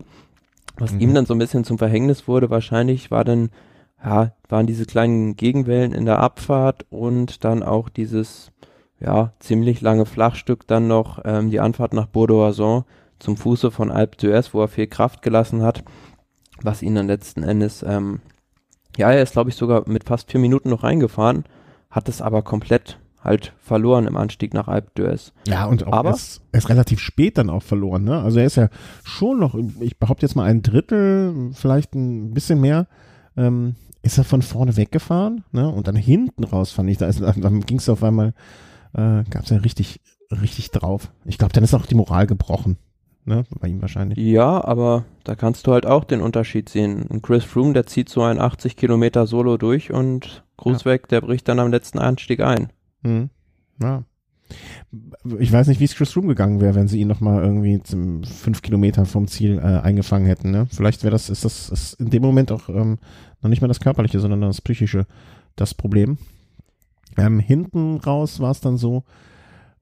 Was mhm. ihm dann so ein bisschen zum Verhängnis wurde, wahrscheinlich war dann, ja, waren diese kleinen Gegenwellen in der Abfahrt und dann auch dieses, ja, ziemlich lange Flachstück dann noch ähm, die Anfahrt nach Bordeaux zum Fuße von Alpe d'Huez, wo er viel Kraft gelassen hat was ihn dann letzten Endes, ähm, ja, er ist glaube ich sogar mit fast vier Minuten noch reingefahren, hat es aber komplett halt verloren im Anstieg nach Alpe d'Huez. Ja, und auch aber, erst, erst relativ spät dann auch verloren, ne? Also er ist ja schon noch, ich behaupte jetzt mal ein Drittel, vielleicht ein bisschen mehr, ähm, ist er von vorne weggefahren, ne? Und dann hinten raus fand ich, da ist, dann ging es auf einmal, äh, gab es ja richtig, richtig drauf. Ich glaube, dann ist auch die Moral gebrochen ne? Bei ihm wahrscheinlich. Ja, aber da kannst du halt auch den Unterschied sehen. Und Chris Froome, der zieht so ein 80 Kilometer Solo durch und Grußweg, ja. der bricht dann am letzten Anstieg ein. Mhm. Ja. Ich weiß nicht, wie es Chris Froome gegangen wäre, wenn sie ihn nochmal irgendwie zum fünf Kilometer vom Ziel äh, eingefangen hätten. Ne? Vielleicht wäre das, ist das ist in dem Moment auch ähm, noch nicht mal das Körperliche, sondern das Psychische das Problem. Ähm, hinten raus war es dann so,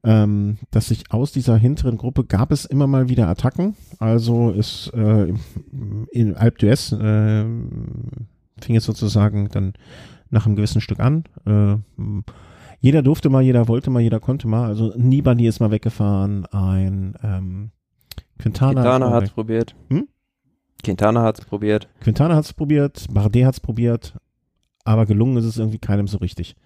ähm, dass sich aus dieser hinteren Gruppe gab es immer mal wieder Attacken. Also ist äh, in Alp d'Huez äh, fing es sozusagen dann nach einem gewissen Stück an. Äh, jeder durfte mal, jeder wollte mal, jeder konnte mal. Also Nibali ist mal weggefahren, ein ähm, Quintana, Quintana hat es probiert. Hm? Quintana hat es probiert. Quintana hat es probiert, Bardet hat es probiert, aber gelungen ist es irgendwie keinem so richtig.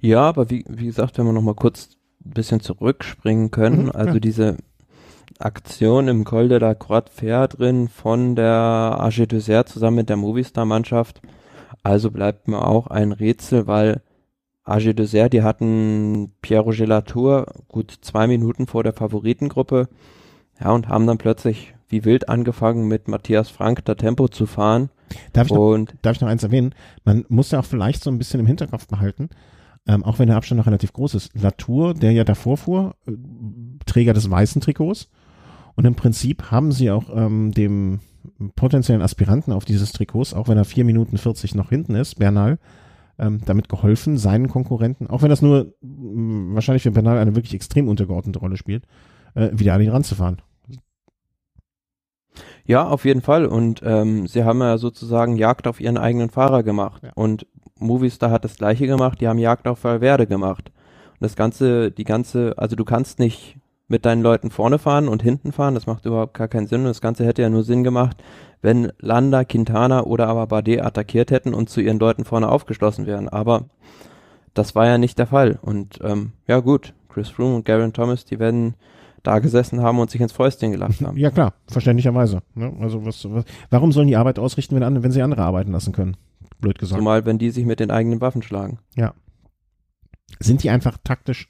Ja, aber wie, wie gesagt, wenn wir nochmal kurz ein bisschen zurückspringen können, mhm, also ja. diese Aktion im Col de la Croix Fer drin von der AG Dessert zusammen mit der Movistar-Mannschaft, also bleibt mir auch ein Rätsel, weil AG Dessert, die hatten Pierre Gelatour gut zwei Minuten vor der Favoritengruppe, ja, und haben dann plötzlich wie wild angefangen mit Matthias Frank da Tempo zu fahren. Darf ich, noch, darf ich noch eins erwähnen? Man muss ja auch vielleicht so ein bisschen im Hinterkopf behalten, ähm, auch wenn der Abstand noch relativ groß ist. Latour, der ja davor fuhr, äh, Träger des weißen Trikots. Und im Prinzip haben sie auch ähm, dem potenziellen Aspiranten auf dieses Trikots, auch wenn er vier Minuten 40 noch hinten ist, Bernal, ähm, damit geholfen, seinen Konkurrenten, auch wenn das nur mh, wahrscheinlich für Bernal eine wirklich extrem untergeordnete Rolle spielt, äh, wieder an ihn ranzufahren. Ja, auf jeden Fall. Und ähm, sie haben ja sozusagen Jagd auf ihren eigenen Fahrer gemacht. Ja. Und Movistar hat das gleiche gemacht, die haben Jagd auf Valverde gemacht. Und das Ganze, die ganze, also du kannst nicht mit deinen Leuten vorne fahren und hinten fahren, das macht überhaupt gar keinen Sinn. Und das Ganze hätte ja nur Sinn gemacht, wenn Landa, Quintana oder aber Bardet attackiert hätten und zu ihren Leuten vorne aufgeschlossen wären. Aber das war ja nicht der Fall. Und ähm, ja gut, Chris Froome und Garen Thomas, die werden da gesessen haben und sich ins Fäustchen gelacht haben. Ja klar, verständlicherweise. Ne? Also was, was, warum sollen die Arbeit ausrichten, wenn, wenn sie andere arbeiten lassen können? Blöd gesagt. Zumal, wenn die sich mit den eigenen Waffen schlagen. Ja. Sind die einfach taktisch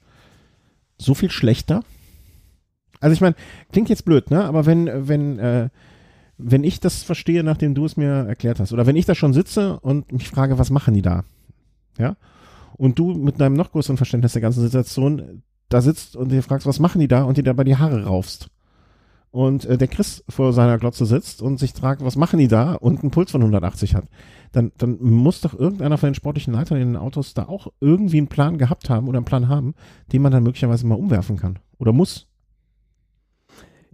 so viel schlechter? Also ich meine, klingt jetzt blöd, ne? Aber wenn, wenn, äh, wenn ich das verstehe, nachdem du es mir erklärt hast, oder wenn ich da schon sitze und mich frage, was machen die da? Ja? Und du mit deinem noch größeren Verständnis der ganzen Situation da sitzt und dir fragst, was machen die da und dir dabei die Haare raufst. Und äh, der Chris vor seiner Glotze sitzt und sich fragt, was machen die da? Und einen Puls von 180 hat, dann, dann muss doch irgendeiner von den sportlichen Leitern in den Autos da auch irgendwie einen Plan gehabt haben oder einen Plan haben, den man dann möglicherweise mal umwerfen kann. Oder muss.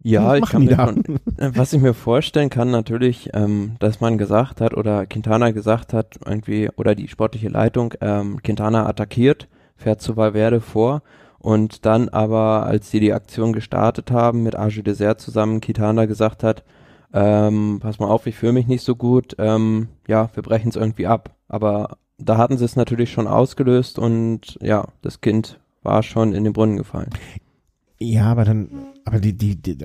Ja, ich kann mir von, äh, was ich mir vorstellen kann, natürlich, ähm, dass man gesagt hat oder Quintana gesagt hat, irgendwie, oder die sportliche Leitung, ähm, Quintana attackiert, fährt zu Valverde vor und dann aber, als sie die Aktion gestartet haben, mit Arge Desert zusammen, Quintana gesagt hat, ähm, pass mal auf, ich fühle mich nicht so gut, ähm, ja, wir brechen es irgendwie ab. Aber da hatten sie es natürlich schon ausgelöst und ja, das Kind war schon in den Brunnen gefallen. Ja, aber dann, aber die, die, die,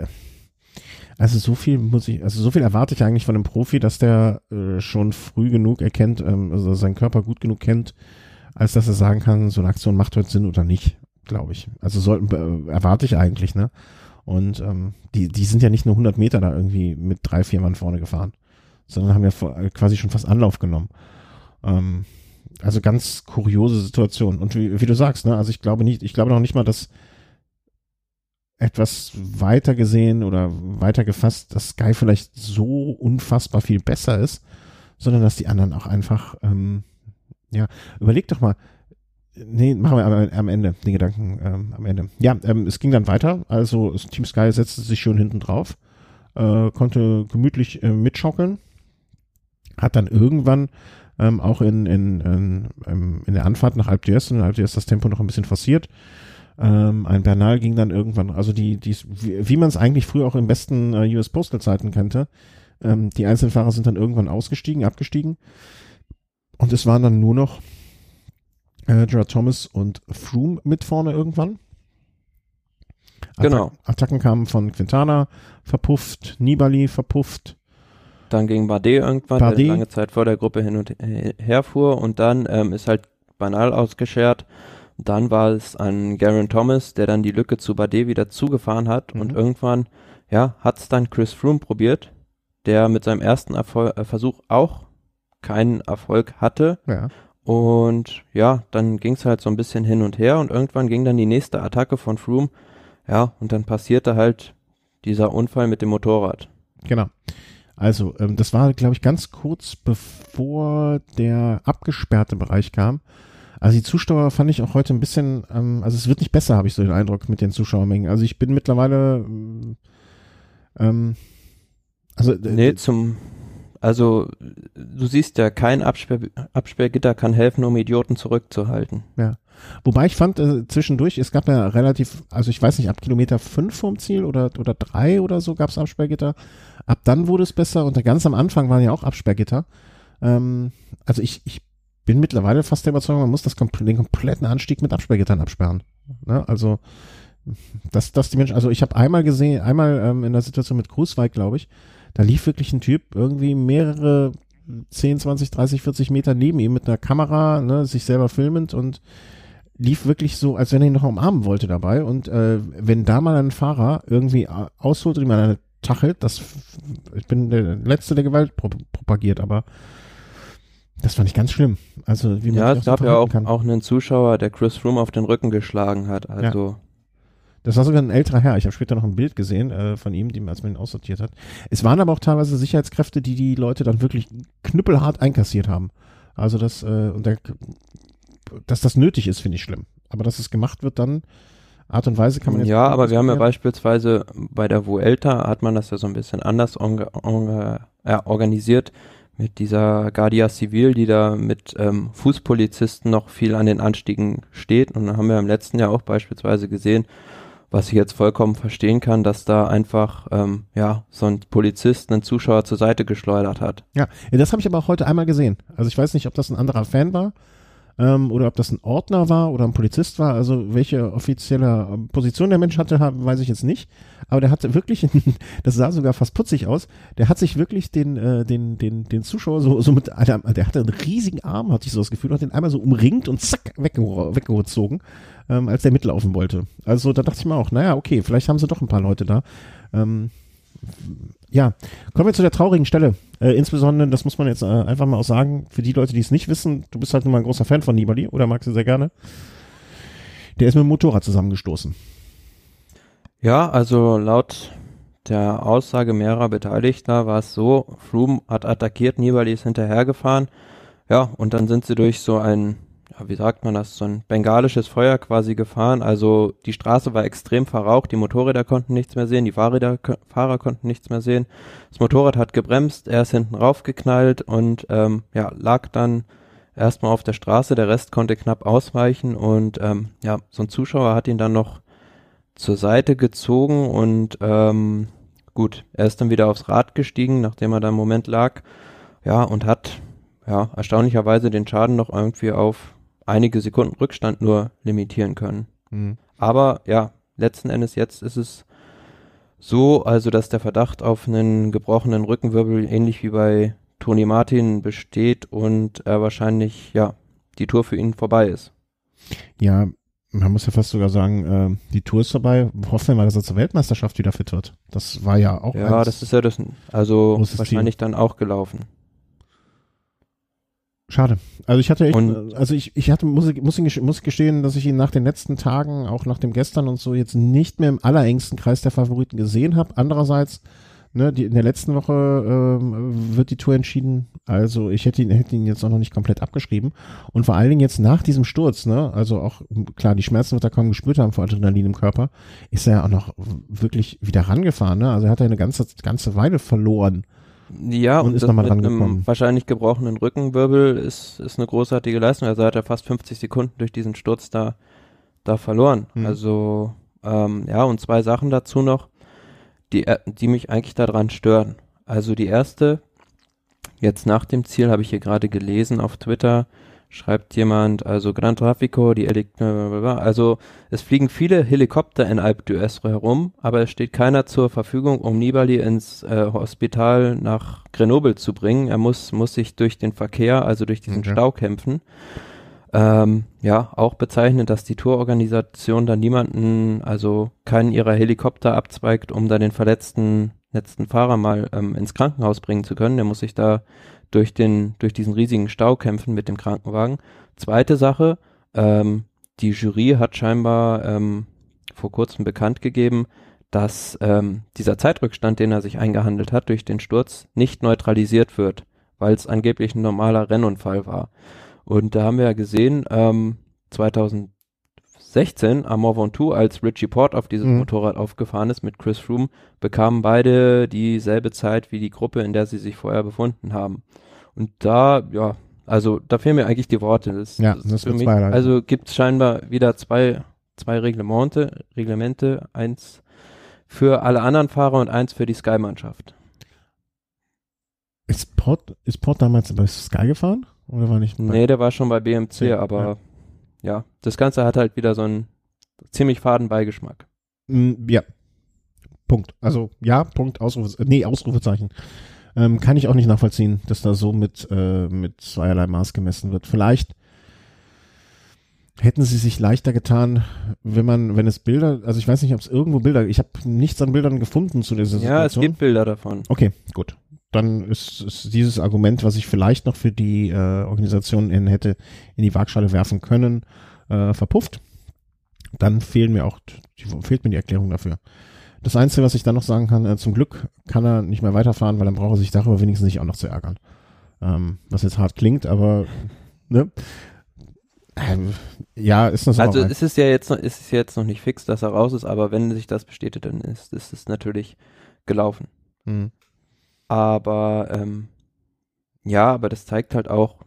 also so viel muss ich, also so viel erwarte ich eigentlich von einem Profi, dass der äh, schon früh genug erkennt, ähm, also seinen Körper gut genug kennt, als dass er sagen kann, so eine Aktion macht heute Sinn oder nicht, glaube ich. Also sollten, äh, erwarte ich eigentlich, ne? Und ähm, die, die sind ja nicht nur 100 Meter da irgendwie mit drei, vier Mann vorne gefahren, sondern haben ja vor, äh, quasi schon fast Anlauf genommen. Ähm, also ganz kuriose Situation. Und wie, wie du sagst, ne, also ich glaube nicht, ich glaube noch nicht mal, dass etwas weiter gesehen oder weiter gefasst, dass Sky vielleicht so unfassbar viel besser ist, sondern dass die anderen auch einfach, ähm, ja, überleg doch mal, nee, machen wir am, Ende, den Gedanken ähm, am Ende. Ja, ähm, es ging dann weiter, also Team Sky setzte sich schon hinten drauf, äh, konnte gemütlich äh, mitschaukeln, hat dann irgendwann ähm, auch in, in, in, ähm, in der Anfahrt nach Alp d'Huez, in Alp d'Huez das Tempo noch ein bisschen forciert, ähm, ein Bernal ging dann irgendwann, also die, die wie, wie man es eigentlich früher auch im besten äh, US Postal Zeiten kannte. Ähm, die Einzelfahrer sind dann irgendwann ausgestiegen, abgestiegen. Und es waren dann nur noch äh, Gerard Thomas und Froome mit vorne irgendwann. Attac genau. Attacken kamen von Quintana, verpufft, Nibali verpufft. Dann ging Bardet irgendwann, Bardet. der lange Zeit vor der Gruppe hin und her fuhr und dann ähm, ist halt banal ausgeschert dann war es an Garen Thomas, der dann die Lücke zu Bardet wieder zugefahren hat mhm. und irgendwann, ja, hat es dann Chris Froome probiert, der mit seinem ersten Erfol äh, Versuch auch keinen Erfolg hatte. Ja. Und ja, dann ging es halt so ein bisschen hin und her und irgendwann ging dann die nächste Attacke von Froome. Ja, und dann passierte halt dieser Unfall mit dem Motorrad. Genau. Also, ähm, das war, glaube ich, ganz kurz bevor der abgesperrte Bereich kam. Also die Zuschauer fand ich auch heute ein bisschen, ähm, also es wird nicht besser, habe ich so den Eindruck mit den Zuschauermengen. Also ich bin mittlerweile, ähm, also nee, zum, also du siehst ja, kein Absperr, Absperrgitter kann helfen, um Idioten zurückzuhalten. Ja. Wobei ich fand äh, zwischendurch, es gab ja relativ, also ich weiß nicht, ab Kilometer fünf vom Ziel oder, oder drei oder so gab es Absperrgitter. Ab dann wurde es besser und ganz am Anfang waren ja auch Absperrgitter. Ähm, also ich, ich bin mittlerweile fast der Überzeugung, man muss das den kompletten Anstieg mit Absperrgittern absperren. Ne? Also, dass, dass die Menschen, also ich habe einmal gesehen, einmal ähm, in der Situation mit Grußweig, glaube ich, da lief wirklich ein Typ irgendwie mehrere 10, 20, 30, 40 Meter neben ihm mit einer Kamera, ne, sich selber filmend und lief wirklich so, als wenn er ihn noch umarmen wollte dabei. Und äh, wenn da mal ein Fahrer irgendwie ausholt und ihm eine tachelt, das, ich bin der Letzte, der Gewalt pro propagiert, aber das fand ich ganz schlimm. Also wie man ja, es gab ja auch, kann. auch einen Zuschauer, der Chris Froome auf den Rücken geschlagen hat. Also ja. Das war sogar ein älterer Herr. Ich habe später noch ein Bild gesehen äh, von ihm, die, als man ihn aussortiert hat. Es waren aber auch teilweise Sicherheitskräfte, die die Leute dann wirklich knüppelhart einkassiert haben. Also das äh, und der, dass das nötig ist, finde ich schlimm. Aber dass es gemacht wird, dann Art und Weise kann man jetzt. Ja, aber wir haben ja beispielsweise bei der Vuelta hat man das ja so ein bisschen anders äh, organisiert mit dieser Guardia Civil, die da mit ähm, Fußpolizisten noch viel an den Anstiegen steht. Und dann haben wir im letzten Jahr auch beispielsweise gesehen, was ich jetzt vollkommen verstehen kann, dass da einfach ähm, ja so ein Polizist einen Zuschauer zur Seite geschleudert hat. Ja, das habe ich aber auch heute einmal gesehen. Also ich weiß nicht, ob das ein anderer Fan war ähm, oder ob das ein Ordner war oder ein Polizist war. Also welche offizielle ähm, Position der Mensch hatte, weiß ich jetzt nicht. Aber der hatte wirklich, <laughs> das sah sogar fast putzig aus. Der hat sich wirklich den, äh, den, den, den Zuschauer so, so mit, einer, der hatte einen riesigen Arm, hatte ich so das Gefühl, hat den einmal so umringt und zack, wegge weggezogen, ähm, als der mitlaufen wollte. Also da dachte ich mir auch, naja, okay, vielleicht haben sie doch ein paar Leute da. Ähm, ja, kommen wir zu der traurigen Stelle. Äh, insbesondere, das muss man jetzt äh, einfach mal auch sagen, für die Leute, die es nicht wissen, du bist halt nun mal ein großer Fan von Nibali oder magst du sehr gerne. Der ist mit dem Motorrad zusammengestoßen. Ja, also laut der Aussage mehrerer Beteiligter war es so, Froome hat attackiert, Nibali ist hinterhergefahren. Ja, und dann sind sie durch so ein, ja, wie sagt man das, so ein bengalisches Feuer quasi gefahren. Also die Straße war extrem verraucht, die Motorräder konnten nichts mehr sehen, die Fahrräder, Fahrer konnten nichts mehr sehen. Das Motorrad hat gebremst, er ist hinten raufgeknallt und ähm, ja, lag dann erstmal auf der Straße, der Rest konnte knapp ausweichen und ähm, ja, so ein Zuschauer hat ihn dann noch zur Seite gezogen und ähm, gut, er ist dann wieder aufs Rad gestiegen, nachdem er da im Moment lag, ja, und hat ja erstaunlicherweise den Schaden noch irgendwie auf einige Sekunden Rückstand nur limitieren können. Mhm. Aber ja, letzten Endes jetzt ist es so, also dass der Verdacht auf einen gebrochenen Rückenwirbel ähnlich wie bei Toni Martin besteht und er wahrscheinlich, ja, die Tour für ihn vorbei ist. Ja, man muss ja fast sogar sagen, äh, die Tour ist vorbei. Hoffen wir mal, dass er zur Weltmeisterschaft wieder fit wird. Das war ja auch. Ja, das ist ja das, also wahrscheinlich Ziel. dann auch gelaufen. Schade. Also ich hatte echt, und, also ich, ich hatte, muss, muss, muss gestehen, dass ich ihn nach den letzten Tagen, auch nach dem gestern und so, jetzt nicht mehr im allerengsten Kreis der Favoriten gesehen habe. Andererseits Ne, die, in der letzten Woche ähm, wird die Tour entschieden. Also ich hätte ihn, hätte ihn jetzt auch noch nicht komplett abgeschrieben. Und vor allen Dingen jetzt nach diesem Sturz, ne, also auch klar, die Schmerzen wird er kaum gespürt haben vor Adrenalin im Körper, ist er ja auch noch wirklich wieder rangefahren. Ne? Also er hat ja eine ganze, ganze Weile verloren. Ja, und, und ist nochmal dran gekommen. Wahrscheinlich gebrochenen Rückenwirbel ist, ist eine großartige Leistung. Also hat er fast 50 Sekunden durch diesen Sturz da, da verloren. Hm. Also ähm, ja, und zwei Sachen dazu noch die, äh, die mich eigentlich daran stören. Also die erste, jetzt nach dem Ziel habe ich hier gerade gelesen auf Twitter, schreibt jemand, also Gran Trafico, die Elekt also es fliegen viele Helikopter in Alpe d'Huez herum, aber es steht keiner zur Verfügung, um Nibali ins äh, Hospital nach Grenoble zu bringen. Er muss, muss sich durch den Verkehr, also durch diesen okay. Stau kämpfen. Ähm, ja, auch bezeichnend, dass die Tourorganisation da niemanden, also keinen ihrer Helikopter abzweigt, um da den verletzten letzten Fahrer mal ähm, ins Krankenhaus bringen zu können. Der muss sich da durch den, durch diesen riesigen Stau kämpfen mit dem Krankenwagen. Zweite Sache, ähm, die Jury hat scheinbar ähm, vor kurzem bekannt gegeben, dass ähm, dieser Zeitrückstand, den er sich eingehandelt hat durch den Sturz, nicht neutralisiert wird, weil es angeblich ein normaler Rennunfall war. Und da haben wir ja gesehen, ähm, 2016 am Mont Ventoux, als Richie Port auf dieses mhm. Motorrad aufgefahren ist mit Chris Froome, bekamen beide dieselbe Zeit wie die Gruppe, in der sie sich vorher befunden haben. Und da, ja, also da fehlen mir eigentlich die Worte. Das, ja, das, das für mich, also gibt es scheinbar wieder zwei, zwei Reglemente, Reglemente, eins für alle anderen Fahrer und eins für die Sky-Mannschaft. Ist Port, ist Port damals bei Sky gefahren? Oder war nicht? Nee, der war schon bei BMC, ja, aber ja. Ja. das Ganze hat halt wieder so einen ziemlich faden Beigeschmack. Mm, ja. Punkt. Also ja, Punkt, Ausrufe, nee, Ausrufezeichen. Ähm, kann ich auch nicht nachvollziehen, dass da so mit, äh, mit zweierlei Maß gemessen wird. Vielleicht hätten sie sich leichter getan, wenn man, wenn es Bilder, also ich weiß nicht, ob es irgendwo Bilder, ich habe nichts an Bildern gefunden zu dieser Situation. Ja, es gibt Bilder davon. Okay, gut dann ist, ist dieses Argument, was ich vielleicht noch für die äh, Organisation in, hätte in die Waagschale werfen können, äh, verpufft. Dann fehlen mir auch, die, fehlt mir die Erklärung dafür. Das Einzige, was ich dann noch sagen kann, äh, zum Glück kann er nicht mehr weiterfahren, weil dann braucht er sich darüber wenigstens nicht auch noch zu ärgern. Ähm, was jetzt hart klingt, aber ne? Ähm, ja, ist das Also es ist ja jetzt noch, ist es jetzt noch nicht fix, dass er raus ist, aber wenn sich das bestätigt, dann ist, ist es natürlich gelaufen. Mhm. Aber ähm, ja, aber das zeigt halt auch,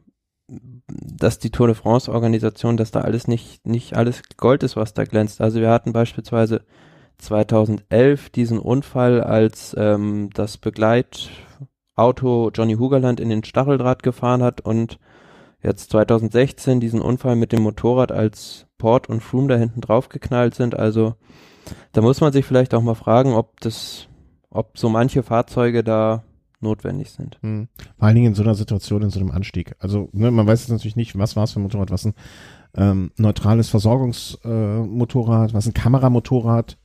dass die Tour de France Organisation, dass da alles nicht, nicht alles Gold ist, was da glänzt. Also wir hatten beispielsweise 2011 diesen Unfall, als ähm, das Begleitauto Johnny Hugerland in den Stacheldraht gefahren hat und jetzt 2016 diesen Unfall mit dem Motorrad, als Port und Froome da hinten drauf geknallt sind. Also da muss man sich vielleicht auch mal fragen, ob das, ob so manche Fahrzeuge da notwendig sind. Hm. Vor allen Dingen in so einer Situation, in so einem Anstieg. Also ne, man weiß jetzt natürlich nicht, was war es für ein Motorrad, was ein ähm, neutrales Versorgungsmotorrad, äh, was ein Kameramotorrad.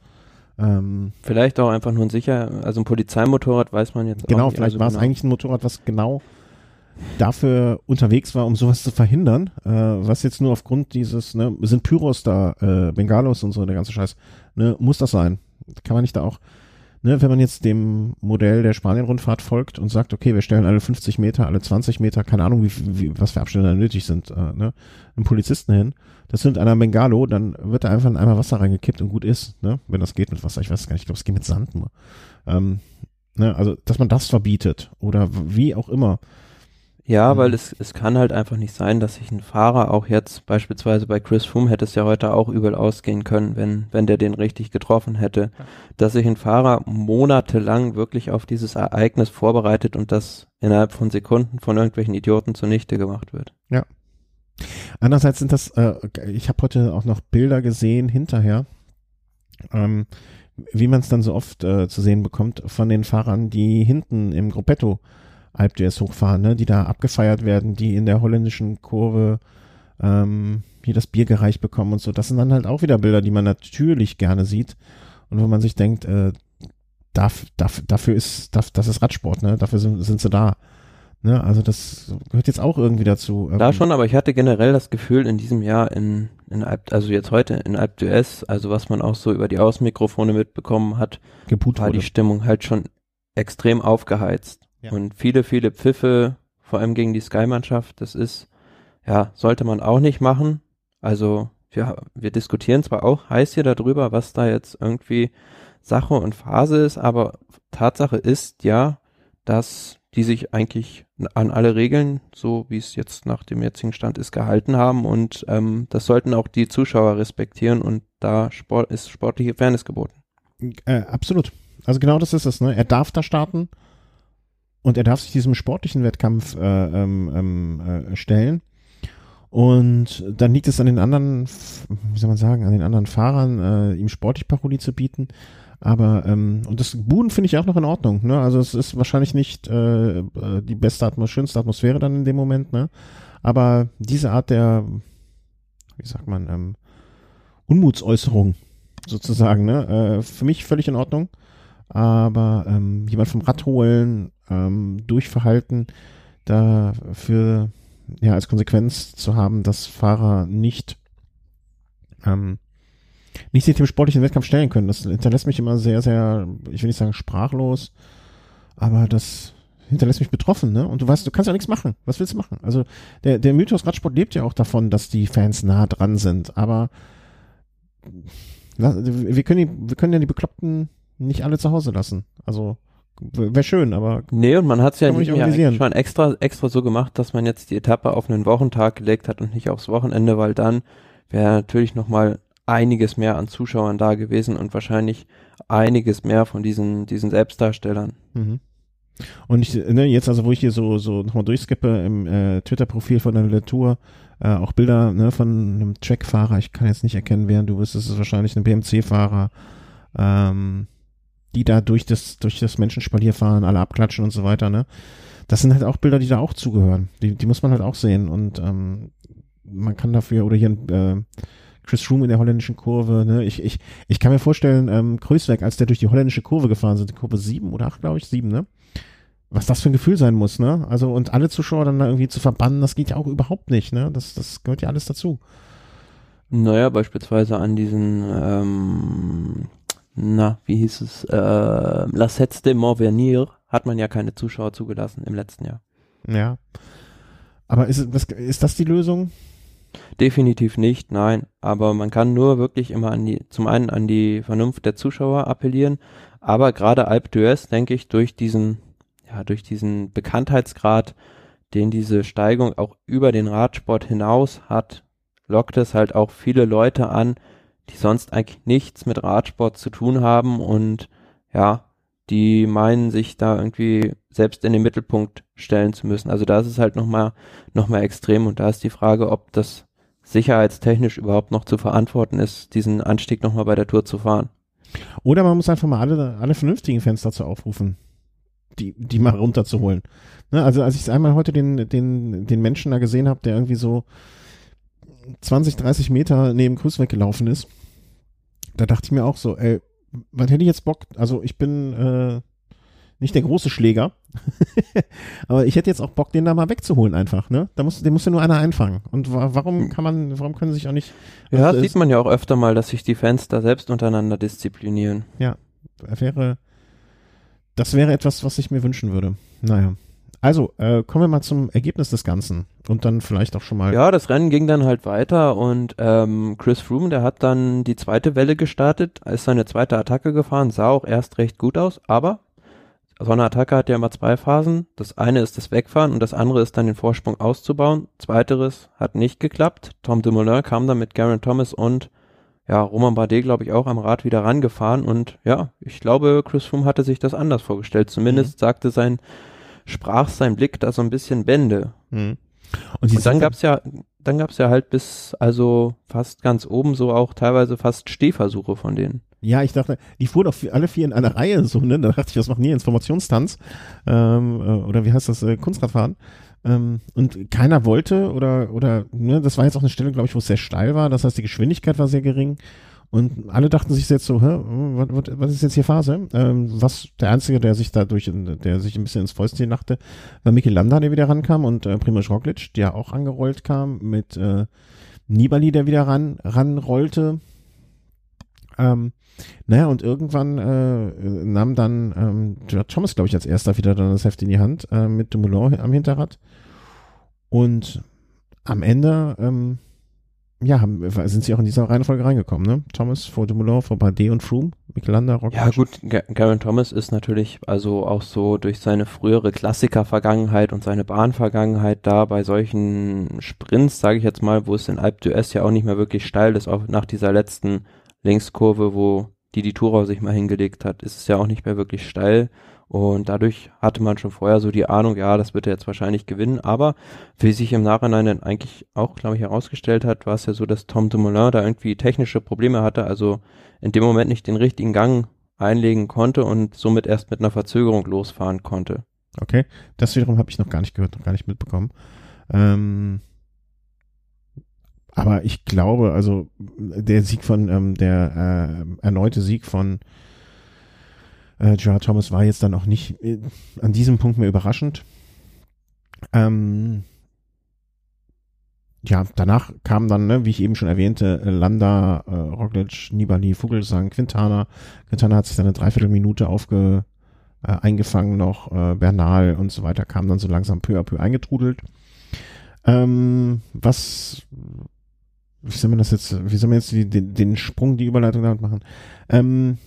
Ähm, vielleicht auch einfach nur ein sicher, also ein Polizeimotorrad weiß man jetzt genau. Vielleicht also war genau. es eigentlich ein Motorrad, was genau dafür unterwegs war, um sowas zu verhindern, äh, was jetzt nur aufgrund dieses, ne, sind Pyros da, äh, Bengalos und so, der ganze Scheiß, ne, muss das sein? Kann man nicht da auch ne, wenn man jetzt dem Modell der Spanien-Rundfahrt folgt und sagt, okay, wir stellen alle 50 Meter, alle 20 Meter, keine Ahnung, wie, wie was für Abstände da nötig sind, äh, ne, einen Polizisten hin, das sind einer Bengalo, dann wird da einfach ein Eimer Wasser reingekippt und gut ist, ne, wenn das geht mit Wasser, ich weiß gar nicht, ich glaube, es geht mit Sand nur. Ähm, ne, also, dass man das verbietet oder wie auch immer. Ja, mhm. weil es, es kann halt einfach nicht sein, dass sich ein Fahrer auch jetzt, beispielsweise bei Chris Froome hätte es ja heute auch übel ausgehen können, wenn, wenn der den richtig getroffen hätte, dass sich ein Fahrer monatelang wirklich auf dieses Ereignis vorbereitet und das innerhalb von Sekunden von irgendwelchen Idioten zunichte gemacht wird. Ja. Andererseits sind das, äh, ich habe heute auch noch Bilder gesehen hinterher, ähm, wie man es dann so oft äh, zu sehen bekommt, von den Fahrern, die hinten im Gruppetto AlpDS hochfahren, ne, die da abgefeiert werden, die in der holländischen Kurve ähm, hier das Bier gereicht bekommen und so. Das sind dann halt auch wieder Bilder, die man natürlich gerne sieht und wo man sich denkt, äh, darf, darf, dafür ist, darf, das ist Radsport, ne? Dafür sind, sind sie da. Ne? Also das gehört jetzt auch irgendwie dazu. Da schon, aber ich hatte generell das Gefühl in diesem Jahr in, in Alp, also jetzt heute in Alp d'Huez, also was man auch so über die Außenmikrofone mitbekommen hat, Geput war wurde. die Stimmung halt schon extrem aufgeheizt. Ja. Und viele, viele Pfiffe, vor allem gegen die Sky-Mannschaft, das ist, ja, sollte man auch nicht machen. Also wir, wir diskutieren zwar auch heiß hier darüber, was da jetzt irgendwie Sache und Phase ist, aber Tatsache ist ja, dass die sich eigentlich an alle Regeln, so wie es jetzt nach dem jetzigen Stand ist, gehalten haben und ähm, das sollten auch die Zuschauer respektieren und da Sport, ist sportliche Fairness geboten. Äh, absolut. Also genau das ist es. Ne? Er darf da starten und er darf sich diesem sportlichen Wettkampf äh, ähm, ähm, äh, stellen. Und dann liegt es an den anderen, wie soll man sagen, an den anderen Fahrern, äh, ihm sportlich Paroli zu bieten. Aber ähm, und das Buden finde ich auch noch in Ordnung. Ne? Also es ist wahrscheinlich nicht äh, äh die beste Atmos schönste Atmosphäre dann in dem Moment. Ne? Aber diese Art der, wie sagt man, ähm, Unmutsäußerung sozusagen, ne? Äh, für mich völlig in Ordnung. Aber ähm, jemand vom Rad holen, ähm, Durchverhalten dafür ja als Konsequenz zu haben, dass Fahrer nicht ähm, nicht sich dem sportlichen Wettkampf stellen können. Das hinterlässt mich immer sehr, sehr, ich will nicht sagen sprachlos, aber das hinterlässt mich betroffen, ne? Und du weißt, du kannst ja nichts machen. Was willst du machen? Also der, der Mythos Radsport lebt ja auch davon, dass die Fans nah dran sind, aber wir können, die, wir können ja die Bekloppten nicht alle zu Hause lassen. Also Wäre schön, aber. Nee, und man hat es ja nicht mehr schon extra, extra so gemacht, dass man jetzt die Etappe auf einen Wochentag gelegt hat und nicht aufs Wochenende, weil dann wäre natürlich nochmal einiges mehr an Zuschauern da gewesen und wahrscheinlich einiges mehr von diesen, diesen Selbstdarstellern. Mhm. Und ich, ne, jetzt also, wo ich hier so, so nochmal durchskippe im äh, Twitter-Profil von der Latour, äh, auch Bilder ne, von einem Trackfahrer, ich kann jetzt nicht erkennen, wer du bist, es ist wahrscheinlich ein BMC-Fahrer, ähm, die da durch das, durch das Menschenspalier fahren, alle abklatschen und so weiter, ne? Das sind halt auch Bilder, die da auch zugehören. Die, die muss man halt auch sehen und ähm, man kann dafür, oder hier äh, Chris Room in der holländischen Kurve, ne? Ich, ich, ich kann mir vorstellen, ähm, Kreuzweg, als der durch die holländische Kurve gefahren sind, Kurve sieben oder acht, glaube ich, sieben, ne? Was das für ein Gefühl sein muss, ne? Also, und alle Zuschauer dann da irgendwie zu verbannen, das geht ja auch überhaupt nicht, ne? Das, das gehört ja alles dazu. Naja, beispielsweise an diesen ähm, na, wie hieß es, äh, La Sets de Morvenir hat man ja keine Zuschauer zugelassen im letzten Jahr. Ja. Aber ist, das, ist das die Lösung? Definitiv nicht, nein. Aber man kann nur wirklich immer an die, zum einen an die Vernunft der Zuschauer appellieren, aber gerade Alp d'Huez, denke ich, durch diesen, ja, durch diesen Bekanntheitsgrad, den diese Steigung auch über den Radsport hinaus hat, lockt es halt auch viele Leute an, die sonst eigentlich nichts mit Radsport zu tun haben und ja, die meinen sich da irgendwie selbst in den Mittelpunkt stellen zu müssen. Also da ist es halt nochmal noch mal extrem und da ist die Frage, ob das sicherheitstechnisch überhaupt noch zu verantworten ist, diesen Anstieg nochmal bei der Tour zu fahren. Oder man muss einfach mal alle, alle vernünftigen Fans dazu aufrufen, die, die mal runterzuholen. Ne, also als ich einmal heute den, den, den Menschen da gesehen habe, der irgendwie so 20, 30 Meter neben Grüß weggelaufen ist, da dachte ich mir auch so, ey, was hätte ich jetzt Bock? Also ich bin äh, nicht der große Schläger, <laughs> aber ich hätte jetzt auch Bock, den da mal wegzuholen einfach, ne? Da muss, den muss ja nur einer einfangen. Und wa warum kann man, warum können sich auch nicht. Ja, das sieht man ja auch öfter mal, dass sich die Fans da selbst untereinander disziplinieren. Ja, wäre, das wäre etwas, was ich mir wünschen würde. Naja. Also, äh, kommen wir mal zum Ergebnis des Ganzen und dann vielleicht auch schon mal. Ja, das Rennen ging dann halt weiter und ähm, Chris Froome, der hat dann die zweite Welle gestartet, ist seine zweite Attacke gefahren, sah auch erst recht gut aus, aber so eine Attacke hat ja immer zwei Phasen. Das eine ist das Wegfahren und das andere ist dann den Vorsprung auszubauen. Zweiteres hat nicht geklappt. Tom Dumoulin kam dann mit Garen Thomas und ja, Roman Bardet, glaube ich, auch am Rad wieder rangefahren und ja, ich glaube, Chris Froome hatte sich das anders vorgestellt. Zumindest mhm. sagte sein, sprach sein Blick da so ein bisschen Bände. Mhm. Und, und dann gab's ja, dann gab's ja halt bis, also fast ganz oben so auch teilweise fast Stehversuche von denen. Ja, ich dachte, die fuhren auch alle vier in einer Reihe, so, ne? Da dachte ich, was machen die? Informationstanz? Ähm, äh, oder wie heißt das? Äh, Kunstradfahren? Ähm, und keiner wollte oder, oder, ne, das war jetzt auch eine Stelle, glaube ich, wo es sehr steil war. Das heißt, die Geschwindigkeit war sehr gering. Und alle dachten sich jetzt so, hä, was, was ist jetzt hier Phase? Ähm, was der Einzige, der sich dadurch, der sich ein bisschen ins Fäustchen lachte, war Mikel Landa, der wieder rankam und äh, Primoz Roglic, der auch angerollt kam mit äh, Nibali, der wieder ran, ranrollte. Ähm, naja, und irgendwann äh, nahm dann ähm, George Thomas, glaube ich, als erster wieder dann das Heft in die Hand äh, mit Dumoulin am Hinterrad. Und am Ende, ähm, ja, haben, sind sie auch in dieser Reihenfolge reingekommen, ne? Thomas vor Bardet und Froome, Michelanda, Roglic. Ja gut, Garen Thomas ist natürlich also auch so durch seine frühere Klassiker-Vergangenheit und seine Bahnvergangenheit da bei solchen Sprints, sage ich jetzt mal, wo es in Alpe d'Huez ja auch nicht mehr wirklich steil ist, auch nach dieser letzten Längskurve, wo die die Tourau sich mal hingelegt hat, ist es ja auch nicht mehr wirklich steil. Und dadurch hatte man schon vorher so die Ahnung, ja, das wird er jetzt wahrscheinlich gewinnen. Aber wie sich im Nachhinein dann eigentlich auch, glaube ich, herausgestellt hat, war es ja so, dass Tom Dumoulin da irgendwie technische Probleme hatte, also in dem Moment nicht den richtigen Gang einlegen konnte und somit erst mit einer Verzögerung losfahren konnte. Okay, das wiederum habe ich noch gar nicht gehört, noch gar nicht mitbekommen. Ähm, aber ich glaube, also der Sieg von, ähm, der äh, erneute Sieg von äh, Gerard Thomas war jetzt dann auch nicht äh, an diesem Punkt mehr überraschend. Ähm, ja, danach kamen dann, ne, wie ich eben schon erwähnte, Landa, äh, Roglic, Nibali, Vogelsang, Quintana. Quintana hat sich dann eine Dreiviertelminute aufge, äh, eingefangen noch, äh, Bernal und so weiter, kam dann so langsam peu à peu eingetrudelt. Ähm, was wie soll man das jetzt, wie soll man jetzt die, den, den Sprung, die Überleitung damit machen? Ähm,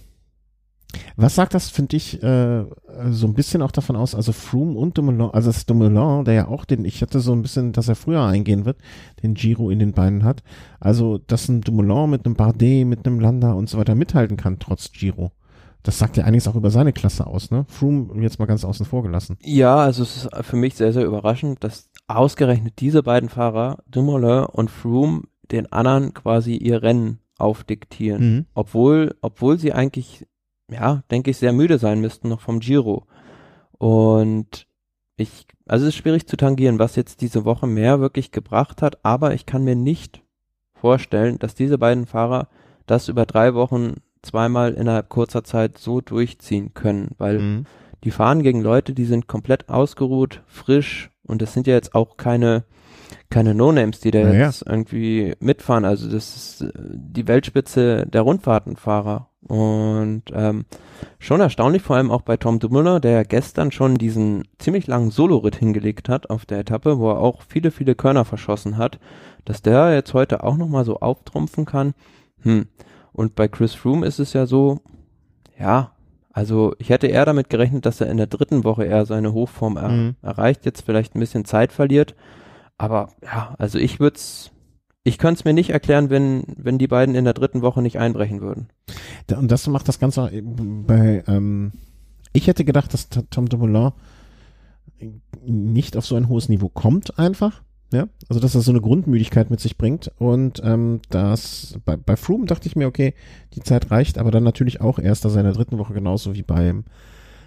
was sagt das, finde ich, äh, so ein bisschen auch davon aus, also Froome und Dumoulin, also das Dumoulin, der ja auch den, ich hatte so ein bisschen, dass er früher eingehen wird, den Giro in den Beinen hat. Also, dass ein Dumoulin mit einem Bardet, mit einem Landa und so weiter mithalten kann, trotz Giro. Das sagt ja einiges auch über seine Klasse aus, ne? Froome jetzt mal ganz außen vor gelassen. Ja, also es ist für mich sehr, sehr überraschend, dass ausgerechnet diese beiden Fahrer, Dumoulin und Froome, den anderen quasi ihr Rennen aufdiktieren. Mhm. Obwohl, obwohl sie eigentlich, ja, denke ich, sehr müde sein müssten noch vom Giro. Und ich, also es ist schwierig zu tangieren, was jetzt diese Woche mehr wirklich gebracht hat, aber ich kann mir nicht vorstellen, dass diese beiden Fahrer das über drei Wochen zweimal innerhalb kurzer Zeit so durchziehen können, weil mhm. die fahren gegen Leute, die sind komplett ausgeruht, frisch und das sind ja jetzt auch keine keine No-Names, die da ja, jetzt irgendwie mitfahren. Also das ist äh, die Weltspitze der Rundfahrtenfahrer. Und ähm, schon erstaunlich, vor allem auch bei Tom Dumoulin, der gestern schon diesen ziemlich langen Soloritt hingelegt hat auf der Etappe, wo er auch viele, viele Körner verschossen hat, dass der jetzt heute auch nochmal so auftrumpfen kann. Hm. Und bei Chris Froome ist es ja so, ja, also ich hätte eher damit gerechnet, dass er in der dritten Woche eher seine Hochform er mhm. erreicht, jetzt vielleicht ein bisschen Zeit verliert. Aber ja, also ich würde es, ich könnte es mir nicht erklären, wenn, wenn die beiden in der dritten Woche nicht einbrechen würden. Und das macht das Ganze bei, ähm, ich hätte gedacht, dass Tom Dumoulin nicht auf so ein hohes Niveau kommt einfach. Ja, also dass er so eine Grundmüdigkeit mit sich bringt und ähm, das bei, bei Froome dachte ich mir, okay, die Zeit reicht, aber dann natürlich auch erst aus seiner dritten Woche genauso wie beim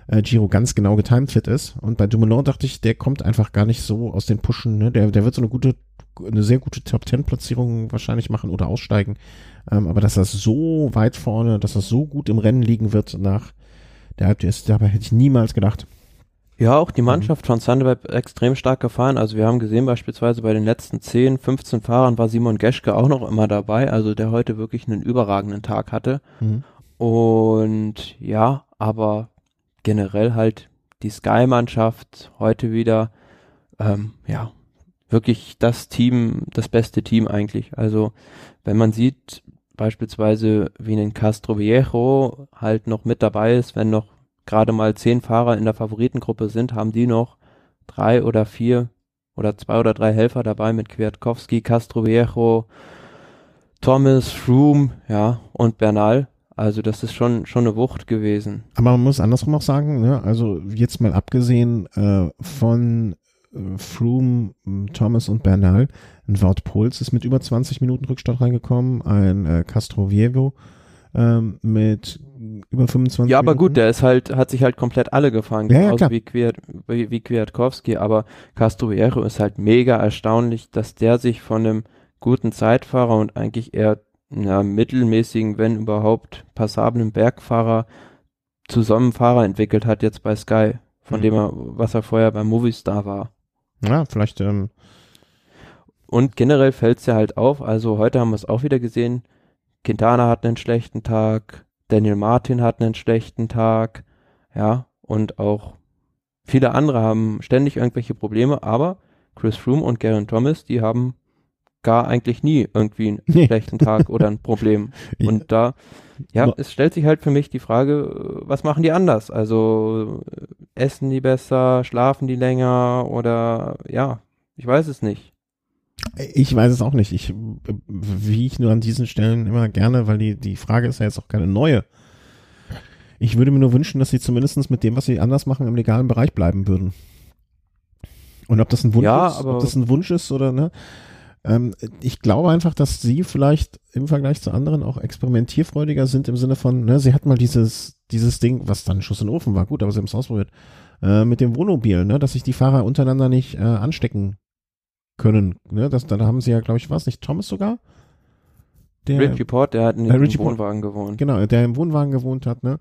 äh, Giro ganz genau getimed fit ist. Und bei Dumoulin dachte ich, der kommt einfach gar nicht so aus den Pushen. Ne? Der, der wird so eine gute, eine sehr gute Top Ten Platzierung wahrscheinlich machen oder aussteigen. Ähm, aber dass er so weit vorne, dass er so gut im Rennen liegen wird nach der Halbdistanz, dabei hätte ich niemals gedacht. Ja, auch die mhm. Mannschaft von Sunweb extrem stark gefahren. Also wir haben gesehen beispielsweise bei den letzten 10, 15 Fahrern war Simon Geschke auch noch immer dabei, also der heute wirklich einen überragenden Tag hatte. Mhm. Und ja, aber generell halt die Sky-Mannschaft heute wieder, ähm, ja, wirklich das Team, das beste Team eigentlich. Also wenn man sieht, beispielsweise wie ein Castro Viejo halt noch mit dabei ist, wenn noch gerade mal zehn Fahrer in der Favoritengruppe sind, haben die noch drei oder vier oder zwei oder drei Helfer dabei mit Kwiatkowski, Castro Viejo, Thomas, Froome, ja, und Bernal. Also das ist schon, schon eine Wucht gewesen. Aber man muss andersrum auch sagen, ne? also jetzt mal abgesehen äh, von äh, Froome, Thomas und Bernal, ein Wout Pols ist mit über 20 Minuten Rückstand reingekommen, ein äh, Castro Viejo ähm, mit über 25 Ja, aber Minuten. gut, der ist halt, hat sich halt komplett alle gefangen, Ja, ja, genauso klar. wie, Kwiat, wie, wie Kwiatkowski, aber Castro Viejo ist halt mega erstaunlich, dass der sich von einem guten Zeitfahrer und eigentlich eher ja, mittelmäßigen, wenn überhaupt passablen Bergfahrer zu so einem Fahrer entwickelt hat jetzt bei Sky, von Mhm. dem er, was er vorher beim Movistar war. Ja, vielleicht, ähm, Und generell fällt es ja halt auf, also heute haben wir es auch wieder gesehen, Quintana hat einen schlechten Tag, Daniel Martin hat einen schlechten Tag, ja, und auch viele andere haben ständig irgendwelche Probleme, aber Chris Froome und Garen Thomas, die haben gar eigentlich nie irgendwie einen <laughs> Nee. schlechten Tag oder ein Problem. <laughs> Ja. Und da, ja, es stellt sich halt für mich die Frage, was machen die anders? Also äh, essen die besser, schlafen die länger oder ja, ich weiß es nicht. Ich weiß es auch nicht. Ich wie ich nur an diesen Stellen immer gerne, weil die, die Frage ist ja jetzt auch keine neue. Ich würde mir nur wünschen, dass sie zumindest mit dem, was sie anders machen, im legalen Bereich bleiben würden. Und ob das ein Wunsch Ja, ist, aber- ob das ein Wunsch ist oder ne? Ähm, ich glaube einfach, dass sie vielleicht im Vergleich zu anderen auch experimentierfreudiger sind im Sinne von, ne, sie hat mal dieses, dieses Ding, was dann Schuss in den Ofen war, gut, aber sie haben es ausprobiert, äh, mit dem Wohnmobil, ne, dass sich die Fahrer untereinander nicht äh, anstecken können. Ne? Das, da haben sie ja, glaube ich, was nicht Thomas sogar? Der, Richie Port, der hat in Äh, Richie. Wohnwagen gewohnt. Genau, der im Wohnwagen gewohnt hat, ne?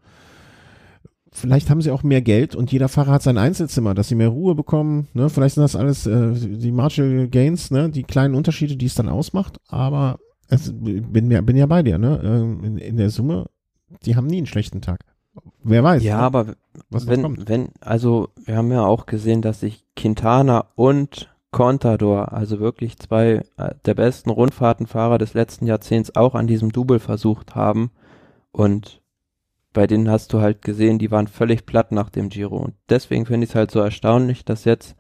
Vielleicht haben sie auch mehr Geld und jeder Fahrer hat sein Einzelzimmer, dass sie mehr Ruhe bekommen, ne? Vielleicht sind das alles äh, die Marginal Gains, ne? Die kleinen Unterschiede, die es dann ausmacht, aber es, bin, ja- bin ja bei dir, ne? Ähm, In, in der Summe, die haben nie einen schlechten Tag. Wer weiß. Ja, ne? aber was wenn, kommt. wenn, also wir haben ja auch gesehen, dass sich Quintana und Contador, also wirklich zwei äh, der besten Rundfahrtenfahrer des letzten Jahrzehnts, auch an diesem Double versucht haben. Und bei denen hast du halt gesehen, die waren völlig platt nach dem Giro. Und deswegen finde ich es halt so erstaunlich, dass jetzt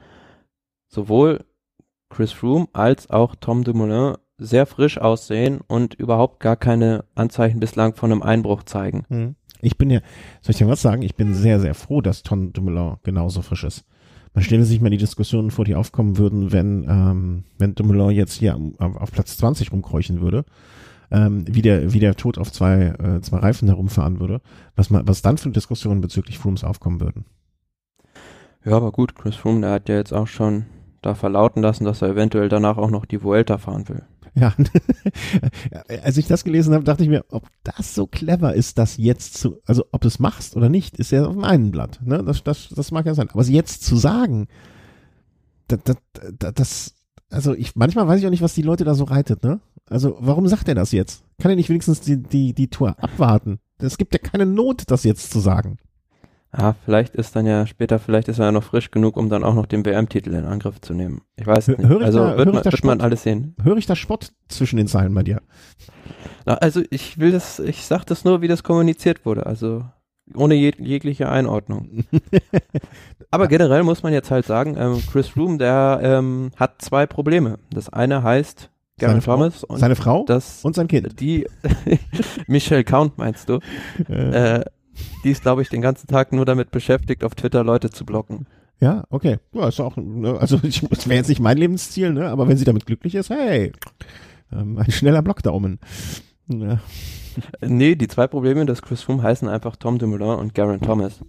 sowohl Chris Froome als auch Tom Dumoulin sehr frisch aussehen und überhaupt gar keine Anzeichen bislang von einem Einbruch zeigen. Hm. Ich bin ja, soll ich dir was sagen? Ich bin sehr, sehr froh, dass Tom Dumoulin genauso frisch ist. Man stelle sich mal die Diskussionen vor, die aufkommen würden, wenn, ähm, wenn Dumoulin jetzt hier auf, Platz 20 rumkräuchen würde, ähm, wie der, wie der Tod auf zwei, äh, zwei Reifen herumfahren würde, was man, was dann für Diskussionen bezüglich Frooms aufkommen würden. Ja, aber gut, Chris Froome, der hat ja jetzt auch schon da verlauten lassen, dass er eventuell danach auch noch die Vuelta fahren will. Ja, <laughs> als ich das gelesen habe, dachte ich mir, ob das so clever ist, das jetzt zu, also ob du es machst oder nicht, ist ja auf dem einen Blatt. Ne? Das, das, das mag ja sein. Aber es jetzt zu sagen, das, das, das, das, also ich, manchmal weiß ich auch nicht, was die Leute da so reitet, ne? Also warum sagt er das jetzt? Kann er nicht wenigstens die, die, die Tour abwarten? Es gibt ja keine Not, das jetzt zu sagen. Ja, vielleicht ist dann ja später, vielleicht ist er ja noch frisch genug, um dann auch noch den WM-Titel in Angriff zu nehmen. Ich weiß Hör- nicht. höre ich Also da- wird, ich man, wird man Spott? alles sehen. Höre ich da Spott zwischen den Zeilen bei dir? Na, also ich will das, ich sag das nur, wie das kommuniziert wurde. Also ohne jeg jegliche Einordnung. <laughs> Aber generell muss man jetzt halt sagen, ähm, Chris Froome, der ähm, hat zwei Probleme. Das eine heißt Garen Seine Frau? Thomas und Seine Frau das und sein Kind. die <laughs> Michelle Count meinst du? Äh, Äh, die ist, glaube ich, den ganzen Tag nur damit beschäftigt, auf Twitter Leute zu blocken. Ja, okay. Ja, ist auch, ne, also ich, das wäre jetzt nicht mein Lebensziel, ne? Aber wenn sie damit glücklich ist, hey, ähm, ein schneller Blockdaumen. Ja. <laughs> Nee, die zwei Probleme des Chris Froome heißen einfach Tom Dumoulin und Garen Thomas.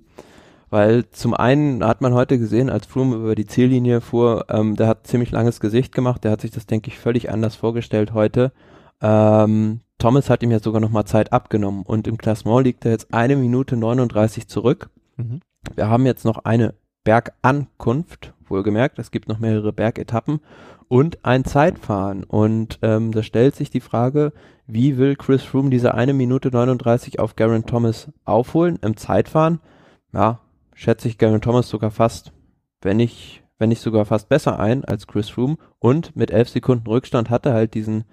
Weil zum einen hat man heute gesehen, als Froome über die Ziellinie fuhr, ähm, der hat ziemlich langes Gesicht gemacht, der hat sich das, denke ich, völlig anders vorgestellt heute. Ähm, Thomas hat ihm ja sogar nochmal Zeit abgenommen und im Klassement liegt er jetzt eine Minute 39 zurück. Mhm. Wir haben jetzt noch eine Bergankunft, wohlgemerkt, es gibt noch mehrere Bergetappen und ein Zeitfahren. Und ähm, da stellt sich die Frage, wie will Chris Froome diese eine Minute 39 auf Garen Thomas aufholen im Zeitfahren? Ja, schätze ich Garen Thomas sogar fast, wenn nicht, wenn nicht sogar fast besser ein als Chris Froome und mit elf Sekunden Rückstand hatte halt diesen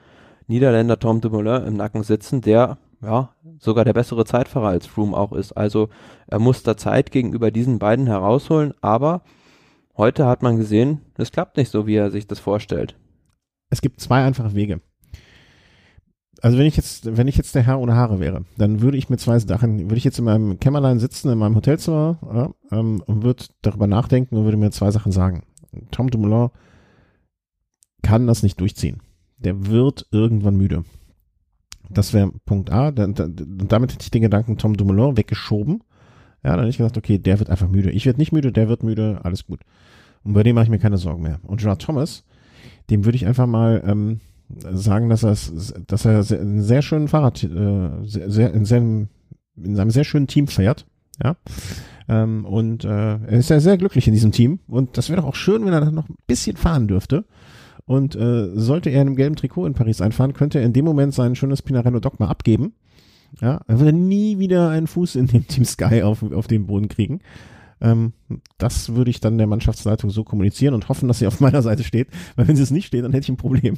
Niederländer Tom Dumoulin im Nacken sitzen, der ja sogar der bessere Zeitfahrer als Froome auch ist. Also er muss da Zeit gegenüber diesen beiden herausholen, aber heute hat man gesehen, es klappt nicht so, wie er sich das vorstellt. Es gibt zwei einfache Wege also wenn ich jetzt, wenn ich jetzt der Herr ohne Haare wäre, dann würde ich mir zwei Sachen, würde ich jetzt in meinem Kämmerlein sitzen, in meinem Hotelzimmer ja, ähm, und würde darüber nachdenken und würde mir zwei Sachen sagen. Tom Dumoulin kann das nicht durchziehen. Der wird irgendwann müde. Das wäre Punkt A. Da, da, damit hätte ich den Gedanken Tom Dumoulin weggeschoben. Ja, dann hätte ich gesagt, okay, der wird einfach müde. Ich werde nicht müde, der wird müde, alles gut. Und bei dem mache ich mir keine Sorgen mehr. Und Gerard Thomas, dem würde ich einfach mal ähm, sagen, dass er, dass er einen sehr schönen Fahrrad, äh, sehr, in, seinem, in seinem sehr schönen Team fährt. Ja. Ähm, und äh, er ist ja sehr glücklich in diesem Team. Und das wäre doch auch schön, wenn er dann noch ein bisschen fahren dürfte. Und äh, sollte er in einem gelben Trikot in Paris einfahren, könnte er in dem Moment sein schönes Pinarello Dogma abgeben. Ja, er würde nie wieder einen Fuß in dem Team Sky auf, auf den Boden kriegen. Ähm, das würde ich dann der Mannschaftsleitung so kommunizieren und hoffen, dass sie auf meiner Seite steht, weil wenn sie es nicht steht, dann hätte ich ein Problem.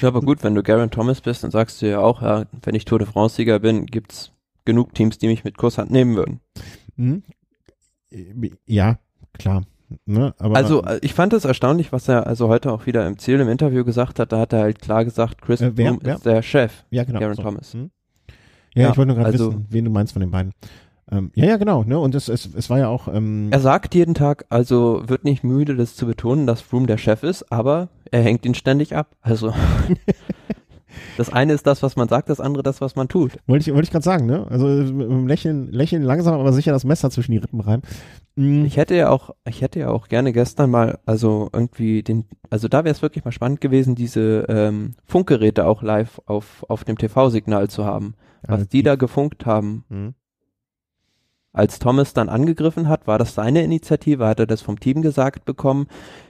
ja, aber gut, wenn du Garen Thomas bist, dann sagst du ja auch, ja, wenn ich Tour de France-Sieger bin, gibt's genug Teams, die mich mit Kusshand nehmen würden. Mhm. Ja, klar. Ne, also äh, ich fand es erstaunlich, was er also heute auch wieder im Ziel im Interview gesagt hat. Da hat er halt klar gesagt, Chris äh, wer, wer? ist der Chef, ja, genau, Garen so. Thomas. Hm? Ja, ja, ich wollte nur gerade also, wissen, wen du meinst von den beiden. Ähm, ja, ja, genau. Ne? Und es, es, es war ja auch. Ähm er sagt jeden Tag, also wird nicht müde, das zu betonen, dass Froome der Chef ist, aber er hängt ihn ständig ab. Also <laughs> das eine ist das, was man sagt, das andere das, was man tut. Wollte ich, wollte ich gerade sagen, ne? Also lächeln, lächeln langsam, aber sicher das Messer zwischen die Rippen rein. Mhm. Ich hätte ja auch, ich hätte ja auch gerne gestern mal, also irgendwie den, also da wäre es wirklich mal spannend gewesen, diese ähm, Funkgeräte auch live auf auf dem TV-Signal zu haben, was ja, die, die da gefunkt haben. Mhm. Als Thomas dann angegriffen hat, war das seine Initiative, hat er das vom Team gesagt bekommen.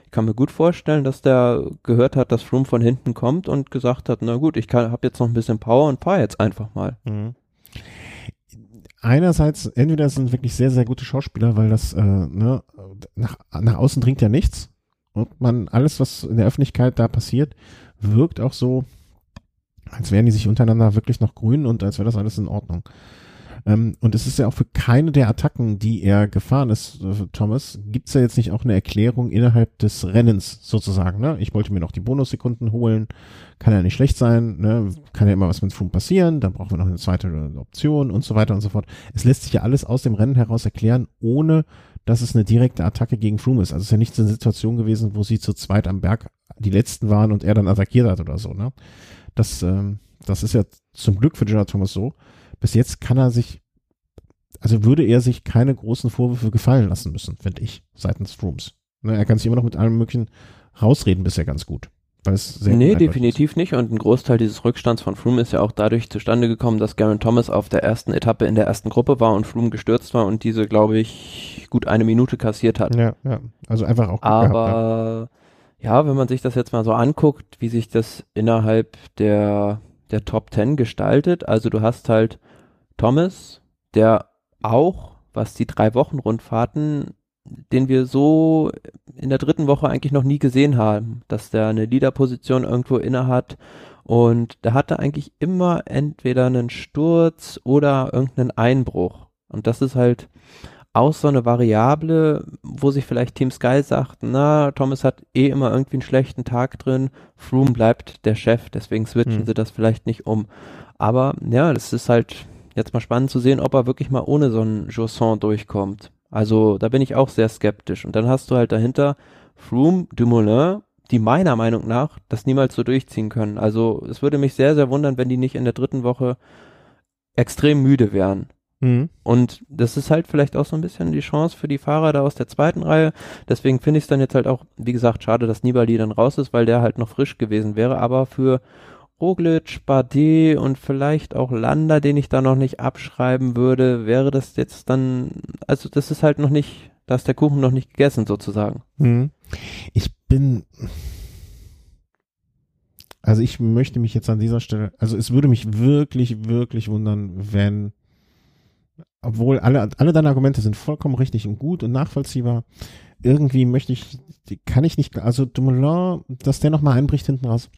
Ich kann mir gut vorstellen, dass der gehört hat, dass Froome von hinten kommt und gesagt hat, na gut, ich habe jetzt noch ein bisschen Power und fahr jetzt einfach mal. Mhm. Einerseits, entweder sind wirklich sehr, sehr gute Schauspieler, weil das äh, ne, nach, nach außen dringt ja nichts. Und man, alles, was in der Öffentlichkeit da passiert, wirkt auch so, als wären die sich untereinander wirklich noch grün und als wäre das alles in Ordnung. Ähm, und es ist ja auch für keine der Attacken, die er gefahren ist, äh, Thomas, gibt's ja jetzt nicht auch eine Erklärung innerhalb des Rennens sozusagen. Ne? Ich wollte mir noch die Bonussekunden holen, kann ja nicht schlecht sein, ne? kann ja immer was mit Froome passieren, dann brauchen wir noch eine zweite Option und so weiter und so fort. Es lässt sich ja alles aus dem Rennen heraus erklären, ohne dass es eine direkte Attacke gegen Froome ist. Also es ist ja nicht so eine Situation gewesen, wo sie zu zweit am Berg die letzten waren und er dann attackiert hat oder so. Ne? Das, ähm, das ist ja zum Glück für Gerard Thomas so bis jetzt kann er sich, also würde er sich keine großen Vorwürfe gefallen lassen müssen, finde ich, seitens Strooms. Ne, er kann sich immer noch mit allem möglichen rausreden bisher ganz gut. Weil es sehr nee, definitiv ist. nicht. Und ein Großteil dieses Rückstands von Froome ist ja auch dadurch zustande gekommen, dass Garen Thomas auf der ersten Etappe in der ersten Gruppe war und Froome gestürzt war und diese, glaube ich, gut eine Minute kassiert hat. Ja, ja. Also einfach auch. Aber gehabt, ja. ja, wenn man sich das jetzt mal so anguckt, wie sich das innerhalb der, der Top Ten gestaltet, also du hast halt Thomas, der auch, was die drei Wochen Rundfahrten, den wir so in der dritten Woche eigentlich noch nie gesehen haben, dass der eine Leaderposition irgendwo inne hat und der hatte eigentlich immer entweder einen Sturz oder irgendeinen Einbruch und das ist halt auch so eine Variable, wo sich vielleicht Team Sky sagt, na, Thomas hat eh immer irgendwie einen schlechten Tag drin, Froome bleibt der Chef, deswegen switchen hm. sie das vielleicht nicht um. Aber ja, das ist halt Jetzt mal spannend zu sehen, ob er wirklich mal ohne so einen Jousson durchkommt. Also da bin ich auch sehr skeptisch. Und dann hast du halt dahinter Froome, Dumoulin, die meiner Meinung nach das niemals so durchziehen können. Also es würde mich sehr, sehr wundern, wenn die nicht in der dritten Woche extrem müde wären. Mhm. Und das ist halt vielleicht auch so ein bisschen die Chance für die Fahrer da aus der zweiten Reihe. Deswegen finde ich es dann jetzt halt auch, wie gesagt, schade, dass Nibali dann raus ist, weil der halt noch frisch gewesen wäre. Aber für Roglic, Bardet und vielleicht auch Landa, den ich da noch nicht abschreiben würde, wäre das jetzt dann, also das ist halt noch nicht, da ist der Kuchen noch nicht gegessen sozusagen. Mhm. Ich bin, also ich möchte mich jetzt an dieser Stelle, also es würde mich wirklich, wirklich wundern, wenn obwohl alle, alle deine Argumente sind vollkommen richtig und gut und nachvollziehbar. Irgendwie möchte ich, kann ich nicht, also Dumoulin, dass der nochmal einbricht hinten raus.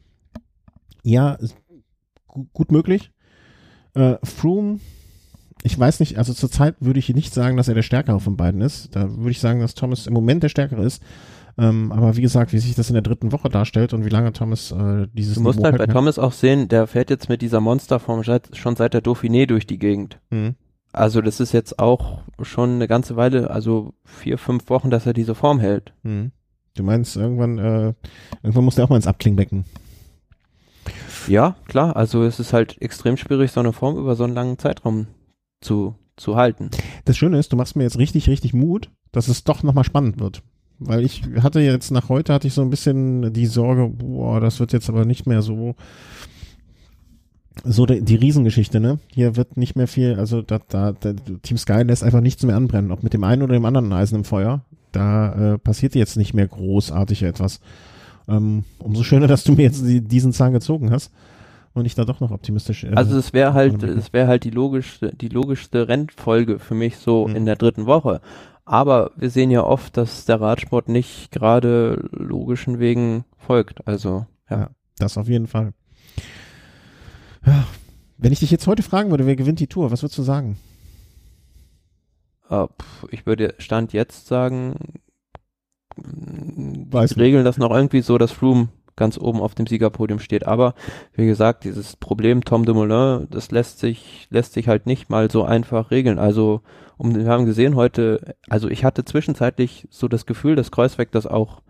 Ja, gut möglich. Äh, Froome, ich weiß nicht, also zurzeit würde ich nicht sagen, dass er der Stärkere von beiden ist. Da würde ich sagen, dass Thomas im Moment der Stärkere ist. Ähm, aber wie gesagt, wie sich das in der dritten Woche darstellt und wie lange Thomas äh, dieses Du musst Niveau halt bei Thomas auch sehen, der fährt jetzt mit dieser Monsterform schon seit der Dauphiné durch die Gegend. Mhm. Also das ist jetzt auch schon eine ganze Weile, also vier, fünf Wochen, dass er diese Form hält. Mhm. Du meinst, irgendwann, äh, irgendwann muss der auch mal ins Abklingbecken. Ja, klar. Also es ist halt extrem schwierig, so eine Form über so einen langen Zeitraum zu, zu halten. Das Schöne ist, du machst mir jetzt richtig, richtig Mut, dass es doch nochmal spannend wird. Weil ich hatte jetzt nach heute hatte ich so ein bisschen die Sorge, boah, das wird jetzt aber nicht mehr so so die, die Riesengeschichte, ne? Hier wird nicht mehr viel, also da, da, da Team Sky lässt einfach nichts mehr anbrennen, ob mit dem einen oder dem anderen Eisen im Feuer. Da äh, passiert jetzt nicht mehr großartig etwas. Ähm, umso schöner, dass du mir jetzt die, diesen Zahn gezogen hast und ich da doch noch optimistisch. Äh, also es wäre halt, es wäre halt die logischste, die logischste Rennfolge für mich so mhm. in der dritten Woche. Aber wir sehen ja oft, dass der Radsport nicht gerade logischen Wegen folgt. Also ja. ja das auf jeden Fall. Ja. Wenn ich dich jetzt heute fragen würde, wer gewinnt die Tour, was würdest du sagen? Uh, ich würde Stand jetzt sagen, Weiß regeln das noch irgendwie so, dass Froome ganz oben auf dem Siegerpodium steht. Aber wie gesagt, dieses Problem Tom de Moulin, das lässt sich, lässt sich halt nicht mal so einfach regeln. Also, um, wir haben gesehen heute, also ich hatte zwischenzeitlich so das Gefühl, dass Kreuzweg das auch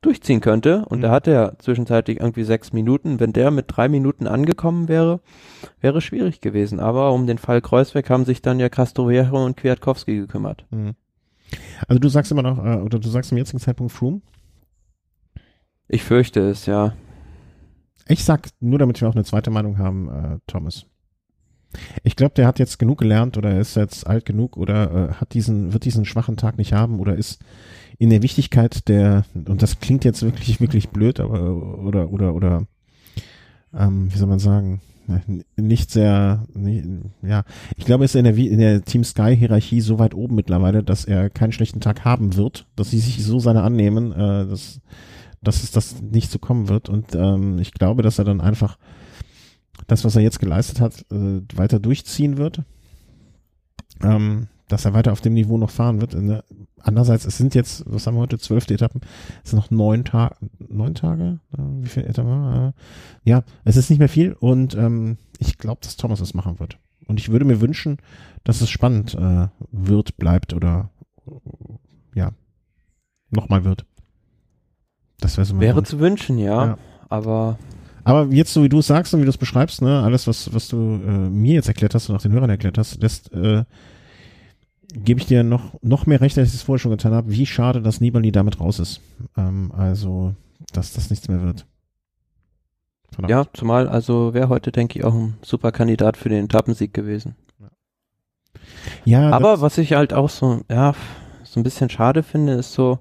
durchziehen könnte. Und mhm. da hatte er zwischenzeitlich irgendwie sechs Minuten. Wenn der mit drei Minuten angekommen wäre, wäre schwierig gewesen. Aber um den Fall Kreuzweg haben sich dann ja Castroviejo und Kwiatkowski gekümmert. Mhm. Also du sagst immer noch, äh, oder du sagst zum jetzigen Zeitpunkt Froome? Ich fürchte es, ja. Ich sag, nur damit wir auch eine zweite Meinung haben, äh, Thomas. Ich glaube, der hat jetzt genug gelernt oder ist jetzt alt genug oder äh, hat diesen, wird diesen schwachen Tag nicht haben oder ist in der Wichtigkeit der, und das klingt jetzt wirklich, wirklich blöd, aber oder, oder, oder, ähm, wie soll man sagen, nicht sehr, nicht, ja, ich glaube, er ist in der, in der Team Sky Hierarchie so weit oben mittlerweile, dass er keinen schlechten Tag haben wird, dass sie sich so seine annehmen, äh, dass, dass es das nicht so kommen wird. Und ähm, ich glaube, dass er dann einfach das, was er jetzt geleistet hat, äh, weiter durchziehen wird. Ähm, dass er weiter auf dem Niveau noch fahren wird. Ne? Andererseits, es sind jetzt, was haben wir heute, zwölfte Etappen, es sind noch neun Tage, neun Tage? Wie viele Etappen? Äh, ja, es ist nicht mehr viel und ähm, ich glaube, dass Thomas es machen wird. Und ich würde mir wünschen, dass es spannend äh, wird, bleibt oder ja, nochmal wird. Das wäre so Wäre Wunsch. zu wünschen, ja, ja. Aber aber jetzt, so wie du es sagst und wie du es beschreibst, ne, alles, was, was du äh, mir jetzt erklärt hast und auch den Hörern erklärt hast, lässt äh, gebe ich dir noch, noch mehr recht, als ich es vorher schon getan habe, wie schade, dass Nibali damit raus ist. Ähm, also, dass das nichts mehr wird. Verdammt. Ja, zumal, also wäre heute, denke ich, auch ein super Kandidat für den Etappensieg gewesen. Ja, aber was ich halt auch so, ja, so ein bisschen schade finde, ist so,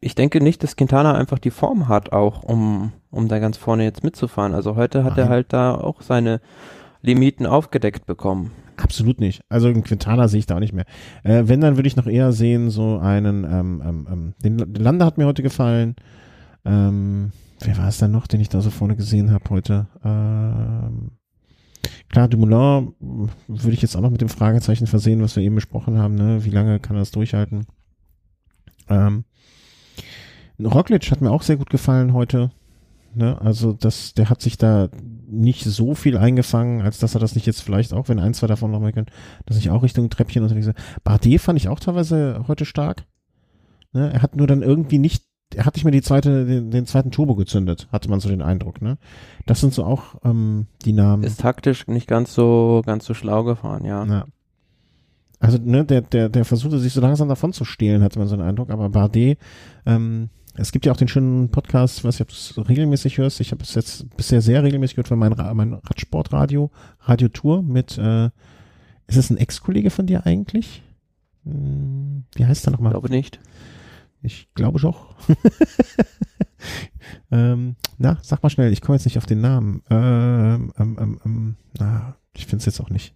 ich denke nicht, dass Quintana einfach die Form hat, auch um, um da ganz vorne jetzt mitzufahren. Also heute hat Nein. er halt da auch seine Limiten aufgedeckt bekommen. Absolut nicht. Also einen Quintana sehe ich da auch nicht mehr. Äh, wenn, dann würde ich noch eher sehen, so einen, ähm, ähm, ähm den, den Lande hat mir heute gefallen. Ähm, wer war es denn noch, den ich da so vorne gesehen habe heute? Ähm, klar, Dumoulin würde ich jetzt auch noch mit dem Fragezeichen versehen, was wir eben besprochen haben, ne? Wie lange kann er das durchhalten? Ähm, Roglic hat mir auch sehr gut gefallen heute. Ne? Also das, der hat sich da nicht so viel eingefangen, als dass er das nicht jetzt vielleicht auch, wenn ein, zwei davon noch mal können, dass ich auch Richtung Treppchen unterwegs bin. Bardet fand ich auch teilweise heute stark. Ne? Er hat nur dann irgendwie nicht, er hat nicht mehr die zweite, den, den zweiten Turbo gezündet, hatte man so den Eindruck, ne? Das sind so auch ähm, die Namen. Ist taktisch nicht ganz so, ganz so schlau gefahren, ja. ja. Also, ne, der, der, der versuchte sich so langsam davon zu stehlen, hatte man so den Eindruck, aber Bardet, ähm, es gibt ja auch den schönen Podcast, was ich ob du es regelmäßig hörst. Ich habe es jetzt bisher sehr regelmäßig gehört von meinem mein Radsportradio, Radio Tour mit, äh, ist es ein Ex-Kollege von dir eigentlich? Hm, wie heißt der nochmal? Ich glaube nicht. Ich glaube doch. <laughs> ähm, na, sag mal schnell, ich komme jetzt nicht auf den Namen. Ähm, ähm, ähm, ähm na, ich finde es jetzt auch nicht.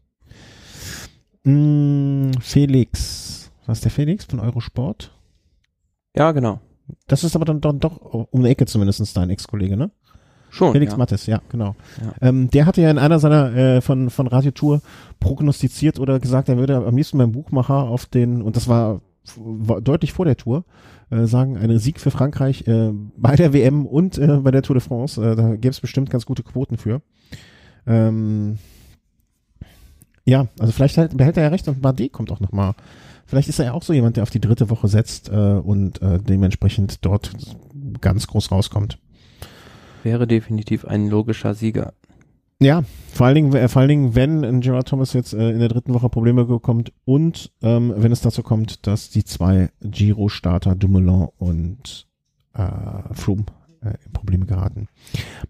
Mm, Felix. Was ist der Felix von Eurosport? Ja, genau. Das ist aber dann, dann doch um eine Ecke zumindest dein Ex-Kollege, ne? Schon. Felix ja. Mattes, ja, genau. Ja. Ähm, der hatte ja in einer seiner äh, von, von Radiotour prognostiziert oder gesagt, er würde am liebsten beim Buchmacher auf den, und das war, war deutlich vor der Tour, äh, sagen, einen Sieg für Frankreich äh, bei der WM und äh, bei der Tour de France. Äh, da gäbe es bestimmt ganz gute Quoten für. Ähm, ja, also vielleicht halt, behält er ja recht und Bardet kommt auch nochmal. Vielleicht ist er ja auch so jemand, der auf die dritte Woche setzt äh, und äh, dementsprechend dort ganz groß rauskommt. Wäre definitiv ein logischer Sieger. Ja, vor allen Dingen, äh, vor allen Dingen, wenn ein Gerard Thomas jetzt äh, in der dritten Woche Probleme bekommt und ähm, wenn es dazu kommt, dass die zwei Giro-Starter Dumoulin und äh, Froome äh, in Probleme geraten.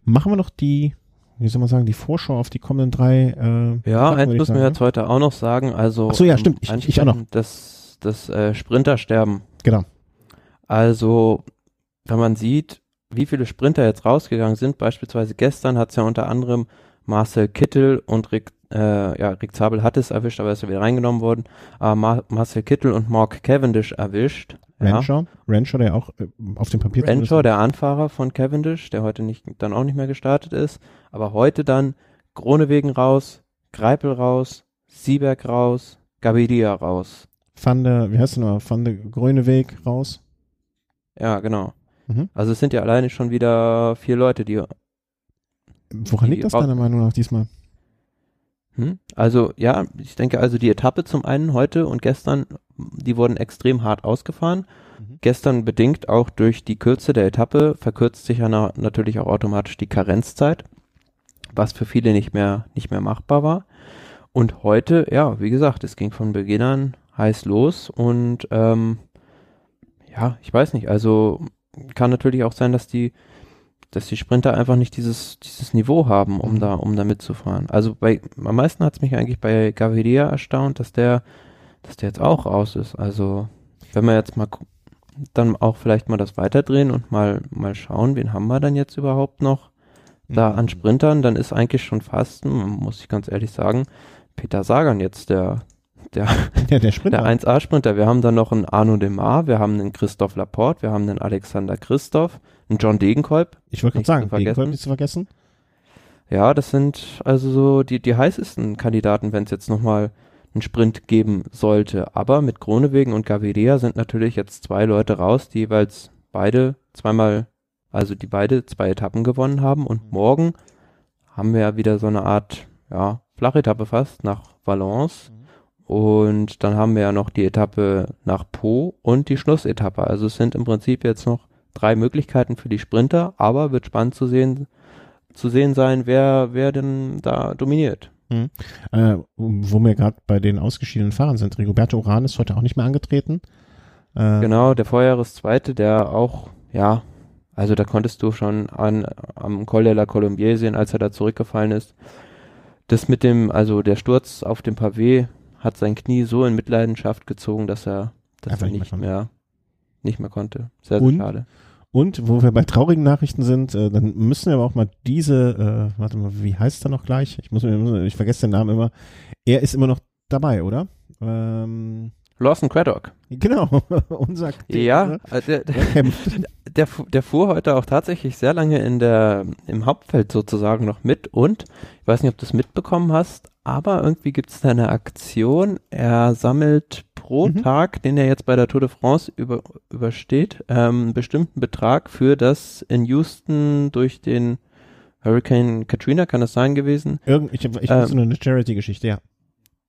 Machen wir noch die, wie soll man sagen, die Vorschau auf die kommenden drei. Äh, Ja, Etappen, eins müssen wir sagen, jetzt heute auch noch sagen. Also Ach so, ja, ähm, stimmt. Ich- ich auch noch. Das, das äh, Sprintersterben. Genau. Also, wenn man sieht, wie viele Sprinter jetzt rausgegangen sind, beispielsweise gestern hat es ja unter anderem Marcel Kittel und Rick, äh, ja, Rick Zabel hat es erwischt, aber ist ja wieder reingenommen worden, aber Mar Marcel Kittel und Mark Cavendish erwischt. Ja. Renshaw, Renshaw, der auch äh, auf dem Papier Renshaw, der Anfahrer von Cavendish, der heute nicht, dann auch nicht mehr gestartet ist, aber heute dann Gronewegen raus, Greipel raus, Sieberg raus, Gaviria raus. Van der, wie heißt der noch, Van der Gröneweg raus. Ja, genau. Mhm. Also es sind ja alleine schon wieder vier Leute, die Woran Die liegt das deiner Meinung nach diesmal? Hm? Also ja, ich denke also die Etappe zum einen heute und gestern, die wurden extrem hart ausgefahren. Mhm. Gestern bedingt auch durch die Kürze der Etappe verkürzt sich ja na natürlich auch automatisch die Karenzzeit, was für viele nicht mehr nicht mehr machbar war. Und heute, ja, wie gesagt, es ging von Beginn an heiß los und ähm, ja, ich weiß nicht, also kann natürlich auch sein, dass die dass die Sprinter einfach nicht dieses, dieses Niveau haben, um Mhm. da, um da mitzufahren. Also bei, am meisten hat es mich eigentlich bei Gaviria erstaunt, dass der, dass der jetzt auch raus ist. Also, wenn wir jetzt mal dann auch vielleicht mal das weiterdrehen und mal, mal schauen, wen haben wir dann jetzt überhaupt noch da Mhm. an Sprintern, dann ist eigentlich schon fast, hm, muss ich ganz ehrlich sagen, Peter Sagan jetzt der, der, <laughs> Ja, der Sprinter. der 1A-Sprinter. Wir haben dann noch einen Arno Demar, wir haben einen Christoph Laporte, wir haben einen Alexander Christoph, einen John Degenkolb, ich wollte gerade sagen, vergessen. Degenkolb nicht zu vergessen. Ja, das sind also so die, die heißesten Kandidaten, wenn es jetzt nochmal einen Sprint geben sollte. Aber mit Kronewegen und Gaviria sind natürlich jetzt zwei Leute raus, die jeweils beide zweimal, also die beide zwei Etappen gewonnen haben. Und morgen haben wir ja wieder so eine Art, ja, Flachetappe fast nach Valence. Und dann haben wir ja noch die Etappe nach Po und die Schlussetappe. Also es sind im Prinzip jetzt noch drei Möglichkeiten für die Sprinter, aber wird spannend zu sehen, zu sehen sein, wer, wer denn da dominiert. Äh, wo wir gerade bei den ausgeschiedenen Fahrern sind. Rigoberto Uran ist heute auch nicht mehr angetreten. Äh, Genau, der Vorjahreszweite, der auch, ja, also da konntest du schon an, am Col de la Colombier sehen, als er da zurückgefallen ist. Das mit dem, also der Sturz auf dem Pavé hat sein Knie so in Mitleidenschaft gezogen, dass er, dass Einfach er nicht mehr, nicht mehr konnte. Sehr, sehr Und? schade. Und wo wir bei traurigen Nachrichten sind, äh, dann müssen wir aber auch mal diese, äh, warte mal, wie heißt er noch gleich? Ich muss ich vergesse den Namen immer. Er ist immer noch dabei, oder? Ähm, Lawson Craddock. genau, <laughs> unser Ja, ne? äh, der, Der der, <laughs> der fuhr heute auch tatsächlich sehr lange in der, im Hauptfeld sozusagen noch mit und ich weiß nicht, ob du es mitbekommen hast, aber irgendwie gibt es da eine Aktion. Er sammelt pro Mhm. Tag, den er jetzt bei der Tour de France über, übersteht, ähm, einen bestimmten Betrag für das in Houston durch den Hurricane Katrina, kann das sein gewesen, Irgend, ich ich Ähm, nur eine Charity-Geschichte, ja.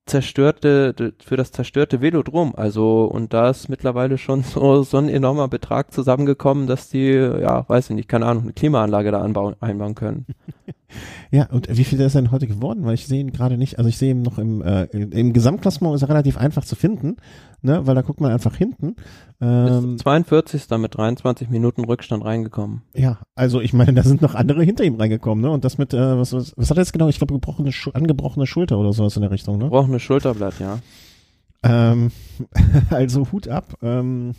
zerstörte, für das zerstörte Velodrom. Also, und da ist mittlerweile schon <laughs> so, so ein enormer Betrag zusammengekommen, dass die, ja, weiß ich nicht, keine Ahnung, eine Klimaanlage da anbauen, einbauen können. <laughs> Ja, und wie viel ist er denn heute geworden? Weil ich sehe ihn gerade nicht, also ich sehe ihn noch im, äh, im Gesamtklassement ist er relativ einfach zu finden, ne, weil da guckt man einfach hinten. Ähm, Ist 42. da mit 23 Minuten Rückstand reingekommen. ja, also ich meine, da sind noch andere hinter ihm reingekommen, ne, und das mit, äh, was, was, was hat er jetzt genau? Ich glaube, gebrochene, angebrochene Schulter oder sowas in der Richtung, ne? Eine Schulterblatt, ja. Ähm, <laughs> also Hut ab, ähm,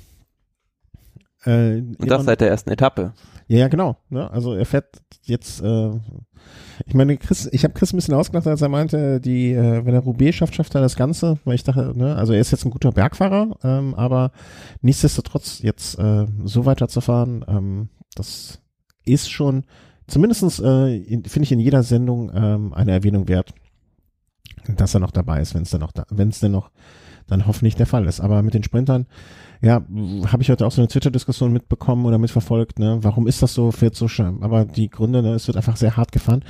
äh, Und das seit der ersten Etappe. Ja, ja, genau. Ne? Also er fährt jetzt, äh, ich meine, Chris, ich habe Chris ein bisschen ausgelacht, als er meinte, die, äh, wenn er Roubaix schafft, schafft er das Ganze, weil ich dachte, ne, also er ist jetzt ein guter Bergfahrer, ähm, aber nichtsdestotrotz jetzt äh, so weiterzufahren, ähm, das ist schon zumindestens äh, finde ich in jeder Sendung ähm, eine Erwähnung wert, dass er noch dabei ist, wenn es dann noch da, wenn es denn noch dann hoffentlich der Fall ist. Aber mit den Sprintern, ja, habe ich heute auch so eine Twitter-Diskussion mitbekommen oder mitverfolgt, ne? Warum ist das so, fährt so schön? Aber die Gründe, ne, es wird einfach sehr hart gefahren.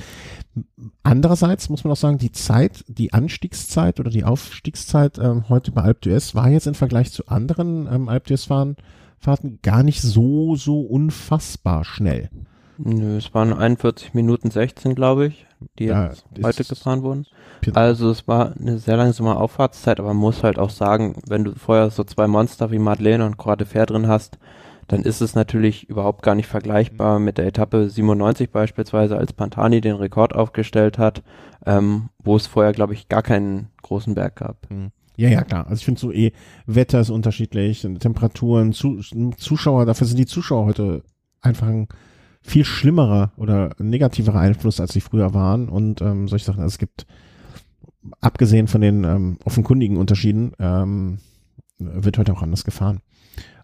Andererseits muss man auch sagen, die Zeit, die Anstiegszeit oder die Aufstiegszeit ähm, heute bei Alp d'Huez war jetzt im Vergleich zu anderen ähm, Alp d'Huez Fahrten gar nicht so, so unfassbar schnell. Nö, es waren 41 Minuten 16, glaube ich, die ja, jetzt heute gefahren wurden. Also es war eine sehr langsame Auffahrtszeit, aber man muss halt auch sagen, wenn du vorher so zwei Monster wie Madeleine und Croix de Fer drin hast, dann ist es natürlich überhaupt gar nicht vergleichbar mit der Etappe 97 beispielsweise, als Pantani den Rekord aufgestellt hat, ähm, wo es vorher, glaube ich, gar keinen großen Berg gab. Mhm. Ja, ja, klar. Also ich finde so eh, Wetter ist unterschiedlich, Temperaturen, Zuschauer, dafür sind die Zuschauer heute einfach ein viel schlimmerer oder negativerer Einfluss, als sie früher waren und ähm, solche Sachen. Also es gibt, abgesehen von den ähm, offenkundigen Unterschieden, ähm, wird heute auch anders gefahren.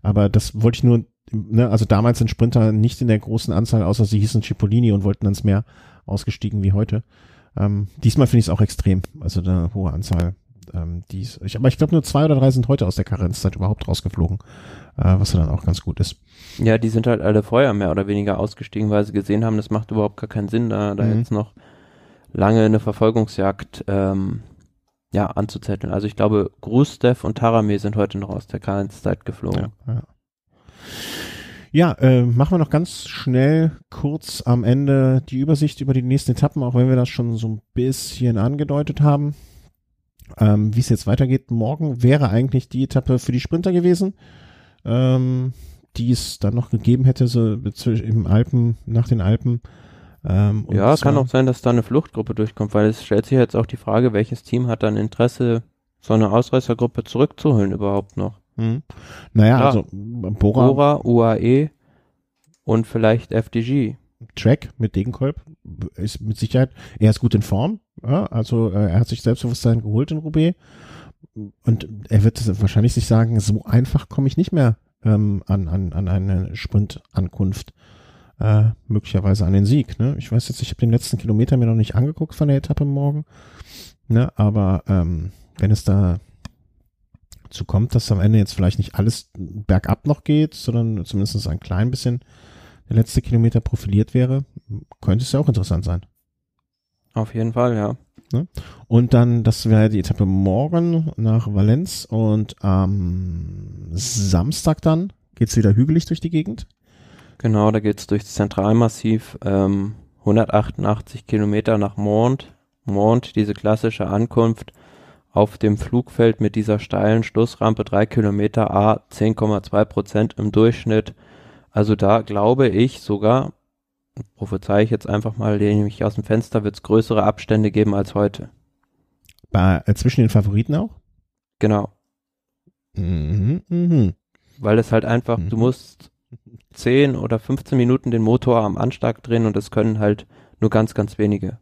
Aber das wollte ich nur, ne, also damals sind Sprinter nicht in der großen Anzahl, außer sie hießen Cipollini und wollten ans Meer ausgestiegen wie heute. Ähm, diesmal finde ich es auch extrem, also eine hohe Anzahl. Ähm, dies, ich, aber ich glaube nur zwei oder drei sind heute aus der Karenzzeit überhaupt rausgeflogen, äh, was dann auch ganz gut ist. Ja, die sind halt alle vorher mehr oder weniger ausgestiegen, weil sie gesehen haben, das macht überhaupt gar keinen Sinn, da, da mhm. jetzt noch lange eine Verfolgungsjagd ähm, ja, anzuzetteln. Also ich glaube, Grustev und Tarame sind heute noch aus der Karenzzeit geflogen. Ja, ja. Ja, äh, machen wir noch ganz schnell kurz am Ende die Übersicht über die nächsten Etappen, auch wenn wir das schon so ein bisschen angedeutet haben. Ähm, Wie es jetzt weitergeht, morgen wäre eigentlich die Etappe für die Sprinter gewesen. Ähm, die es dann noch gegeben hätte, so im Alpen, nach den Alpen. Ähm, ja, kann auch sein, dass da eine Fluchtgruppe durchkommt, weil es stellt sich jetzt auch die Frage, welches Team hat dann Interesse, so eine Ausreißergruppe zurückzuholen überhaupt noch. Hm. Naja, Klar. also Bora, Bora, UAE und vielleicht FDG. Track mit Degenkolb ist mit Sicherheit, er ist gut in Form, ja, also äh, er hat sich Selbstbewusstsein geholt in Roubaix und er wird wahrscheinlich sich sagen, so einfach komme ich nicht mehr ähm, an, an, an eine Sprintankunft, äh, möglicherweise an den Sieg. Ne? Ich weiß jetzt, ich habe den letzten Kilometer mir noch nicht angeguckt von der Etappe morgen, ne? aber ähm, wenn es da zu kommt, dass am Ende jetzt vielleicht nicht alles bergab noch geht, sondern zumindest ein klein bisschen der letzte Kilometer profiliert wäre, könnte es ja auch interessant sein. Auf jeden Fall, ja. Ne? Und dann, das wäre die Etappe morgen nach Valenz und am Samstag dann geht's wieder hügelig durch die Gegend. Genau, da geht's durchs Zentralmassiv, ähm, 188 Kilometer nach Mont. Mont, diese klassische Ankunft auf dem Flugfeld mit dieser steilen Schlussrampe, drei Kilometer, A, 10,2 Prozent im Durchschnitt. Also da glaube ich sogar, prophezei ich jetzt einfach mal, lehne ich aus dem Fenster, wird es größere Abstände geben als heute. Bei, äh, zwischen den Favoriten auch? Genau. Mhm, mh. Weil es halt einfach, mhm. du musst 10 oder 15 Minuten den Motor am Anschlag drehen und das können halt nur ganz, ganz wenige.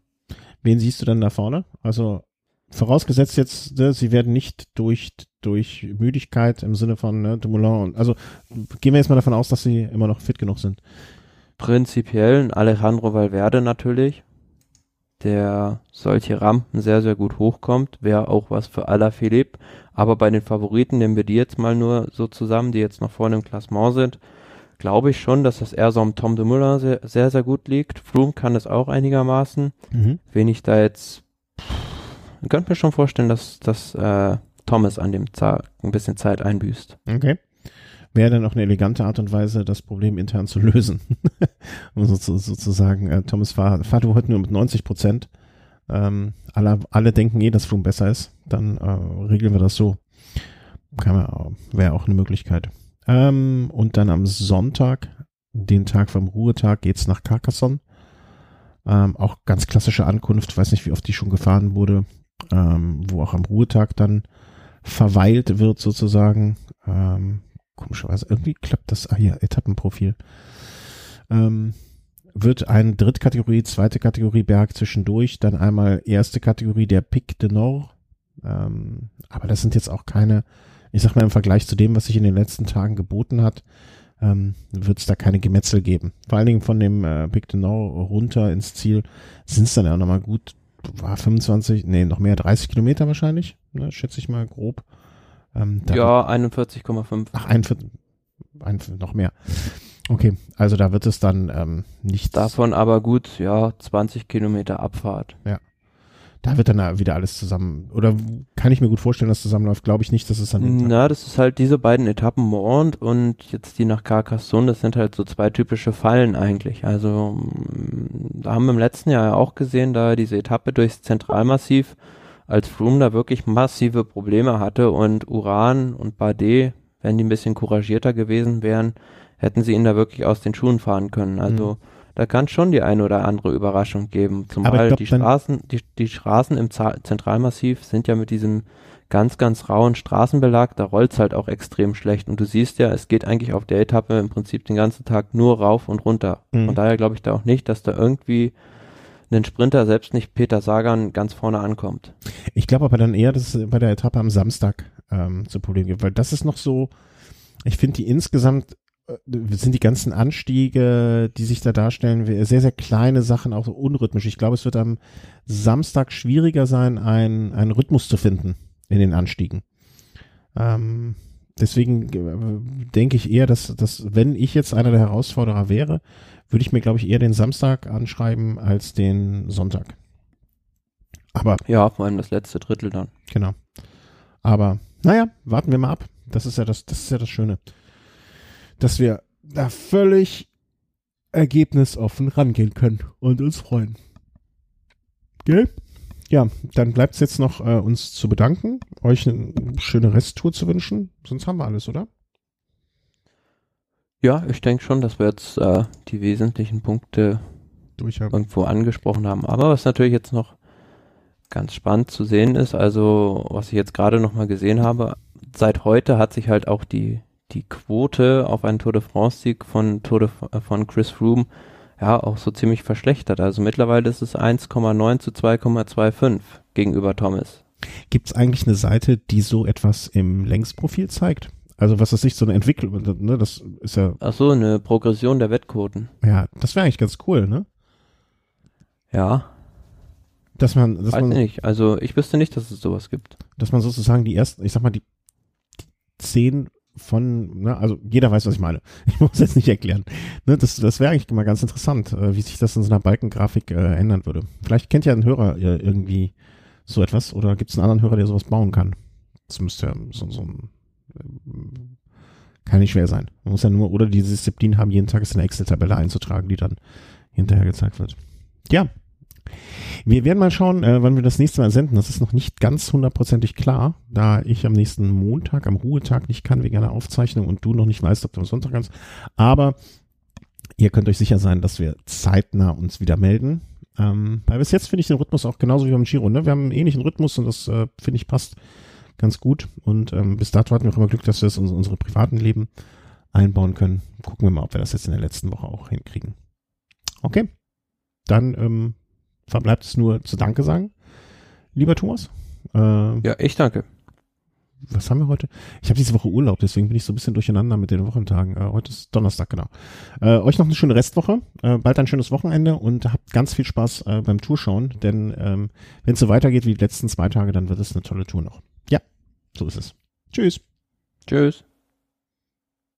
Wen siehst du dann da vorne? Also vorausgesetzt jetzt, ne, sie werden nicht durch, durch Müdigkeit im Sinne von ne, Dumoulin und also gehen wir jetzt mal davon aus, dass sie immer noch fit genug sind prinzipiell Alejandro Valverde natürlich, der solche Rampen sehr, sehr gut hochkommt, wäre auch was für Alaphilippe. Aber bei den Favoriten nehmen wir die jetzt mal nur so zusammen, die jetzt noch vorne im Klassement sind. Glaube ich schon, dass das eher so am Tom de Müller sehr, sehr, sehr gut liegt. Froome kann es auch einigermaßen. Mhm. Wen ich da jetzt, ich könnte mir schon vorstellen, dass, dass äh, Thomas an dem Tag ein bisschen Zeit einbüßt. Okay wäre dann auch eine elegante Art und Weise, das Problem intern zu lösen. um <laughs> so, so, sozusagen, äh, Thomas, fahr, fahr du heute nur mit 90 Prozent. Ähm, alle, alle denken eh, dass Froome besser ist. Dann äh, regeln wir das so. Wäre auch eine Möglichkeit. Ähm, und dann am Sonntag, den Tag vom Ruhetag, geht's nach Carcassonne. Ähm, auch ganz klassische Ankunft, weiß nicht, wie oft die schon gefahren wurde, ähm, wo auch am Ruhetag dann verweilt wird sozusagen. Ähm, komischerweise, irgendwie klappt das, ah hier, Etappenprofil. ähm, wird ein Drittkategorie, zweite Kategorie Berg zwischendurch, dann einmal erste Kategorie der Pic de Nord. Ähm, aber das sind jetzt auch keine, ich sag mal im Vergleich zu dem, was sich in den letzten Tagen geboten hat, ähm, wird es da keine Gemetzel geben. Vor allen Dingen von dem äh, Pic de Nord runter ins Ziel sind es dann ja auch nochmal gut, war 25, nee, noch mehr, 30 Kilometer wahrscheinlich, ne, schätze ich mal grob. Ähm, ja, 41,5. Ach, 41, noch mehr. Okay, also da wird es dann ähm, nicht. Davon aber gut, ja, 20 Kilometer Abfahrt. Ja. Da wird dann wieder alles zusammen. Oder kann ich mir gut vorstellen, dass zusammenläuft? Glaube ich nicht, dass es dann. Na, das ist halt diese beiden Etappen Mont und jetzt die nach Carcassonne, das sind halt so zwei typische Fallen eigentlich. Also, mm, da haben wir im letzten Jahr ja auch gesehen, da diese Etappe durchs Zentralmassiv, als Froome da wirklich massive Probleme hatte und Uran und Bardet, wenn die ein bisschen couragierter gewesen wären, hätten sie ihn da wirklich aus den Schuhen fahren können. Also mhm. Da kann schon die eine oder andere Überraschung geben. Zumal glaub, die Straßen, die, die Straßen im Zentralmassiv sind ja mit diesem ganz, ganz rauen Straßenbelag, da rollt's halt auch extrem schlecht. Und du siehst ja, es geht eigentlich auf der Etappe im Prinzip den ganzen Tag nur rauf und runter. Mhm. Von daher glaube ich da auch nicht, dass da irgendwie ein Sprinter, selbst nicht Peter Sagan, ganz vorne ankommt. Ich glaube aber dann eher, dass es bei der Etappe am Samstag ähm, zu Problemen gibt, weil das ist noch so, ich finde die insgesamt sind die ganzen Anstiege, die sich da darstellen, sehr, sehr kleine Sachen, auch so unrhythmisch. Ich glaube, es wird am Samstag schwieriger sein, ein, einen Rhythmus zu finden in den Anstiegen. Ähm, deswegen äh, denke ich eher, dass, dass, wenn ich jetzt einer der Herausforderer wäre, würde ich mir, glaube ich, eher den Samstag anschreiben als den Sonntag. Aber. Ja, vor allem das letzte Drittel dann. Genau. Aber, naja, warten wir mal ab. Das ist ja das, das ist ja das Schöne dass wir da völlig ergebnisoffen rangehen können und uns freuen. Gell? Ja, dann bleibt es jetzt noch, äh, uns zu bedanken, euch eine schöne Resttour zu wünschen. Sonst haben wir alles, oder? Ja, ich denke schon, dass wir jetzt äh, die wesentlichen Punkte irgendwo angesprochen haben. Aber was natürlich jetzt noch ganz spannend zu sehen ist, also was ich jetzt gerade noch mal gesehen habe, seit heute hat sich halt auch die die Quote auf einen Tour de France-Sieg von, Tour de, äh, von Chris Froome ja auch so ziemlich verschlechtert. Also mittlerweile ist es 1,9 zu 2,25 gegenüber Thomas. Gibt es eigentlich eine Seite, die so etwas im Längsprofil zeigt? Also was ist nicht so eine Entwicklung, ne? Das ist ja. Ach so, eine Progression der Wettquoten. Ja, das wäre eigentlich ganz cool, ne? Ja. Dass man, dass Weiß man, nicht. Also ich wüsste nicht, dass es sowas gibt. Dass man sozusagen die ersten, ich sag mal die, die zehn von, ne, also jeder weiß, was ich meine. <laughs> Ich muss jetzt nicht erklären. Ne, das das wäre eigentlich mal ganz interessant, äh, wie sich das in so einer Balkengrafik äh, ändern würde. Vielleicht kennt ja ein Hörer äh, irgendwie so etwas oder gibt es einen anderen Hörer, der sowas bauen kann. Das müsste ja so, so ein äh, kann nicht schwer sein. Man muss ja nur oder die Disziplin haben, jeden Tag ist eine Excel-Tabelle einzutragen, die dann hinterher gezeigt wird. Ja, wir werden mal schauen, äh, wann wir das nächste Mal senden. Das ist noch nicht ganz hundertprozentig klar, da ich am nächsten Montag, am Ruhetag nicht kann wegen einer Aufzeichnung und du noch nicht weißt, ob du am Sonntag kannst. Aber ihr könnt euch sicher sein, dass wir zeitnah uns wieder melden. Ähm, weil bis jetzt finde ich den Rhythmus auch genauso wie beim Giro. Ne? Wir haben einen ähnlichen Rhythmus und das äh, finde ich passt ganz gut. Und ähm, bis dato hatten wir auch immer Glück, dass wir es in unsere privaten Leben einbauen können. Gucken wir mal, ob wir das jetzt in der letzten Woche auch hinkriegen. Okay, dann ähm, verbleibt es nur zu Danke sagen. Lieber Thomas. Äh, ja, ich danke. Was haben wir heute? Ich habe diese Woche Urlaub, deswegen bin ich so ein bisschen durcheinander mit den Wochentagen. Äh, heute ist Donnerstag, genau. Äh, euch noch eine schöne Restwoche, äh, bald ein schönes Wochenende und habt ganz viel Spaß äh, beim Tourschauen, denn ähm, wenn es so weitergeht wie die letzten zwei Tage, dann wird es eine tolle Tour noch. Ja, so ist es. Tschüss. Tschüss.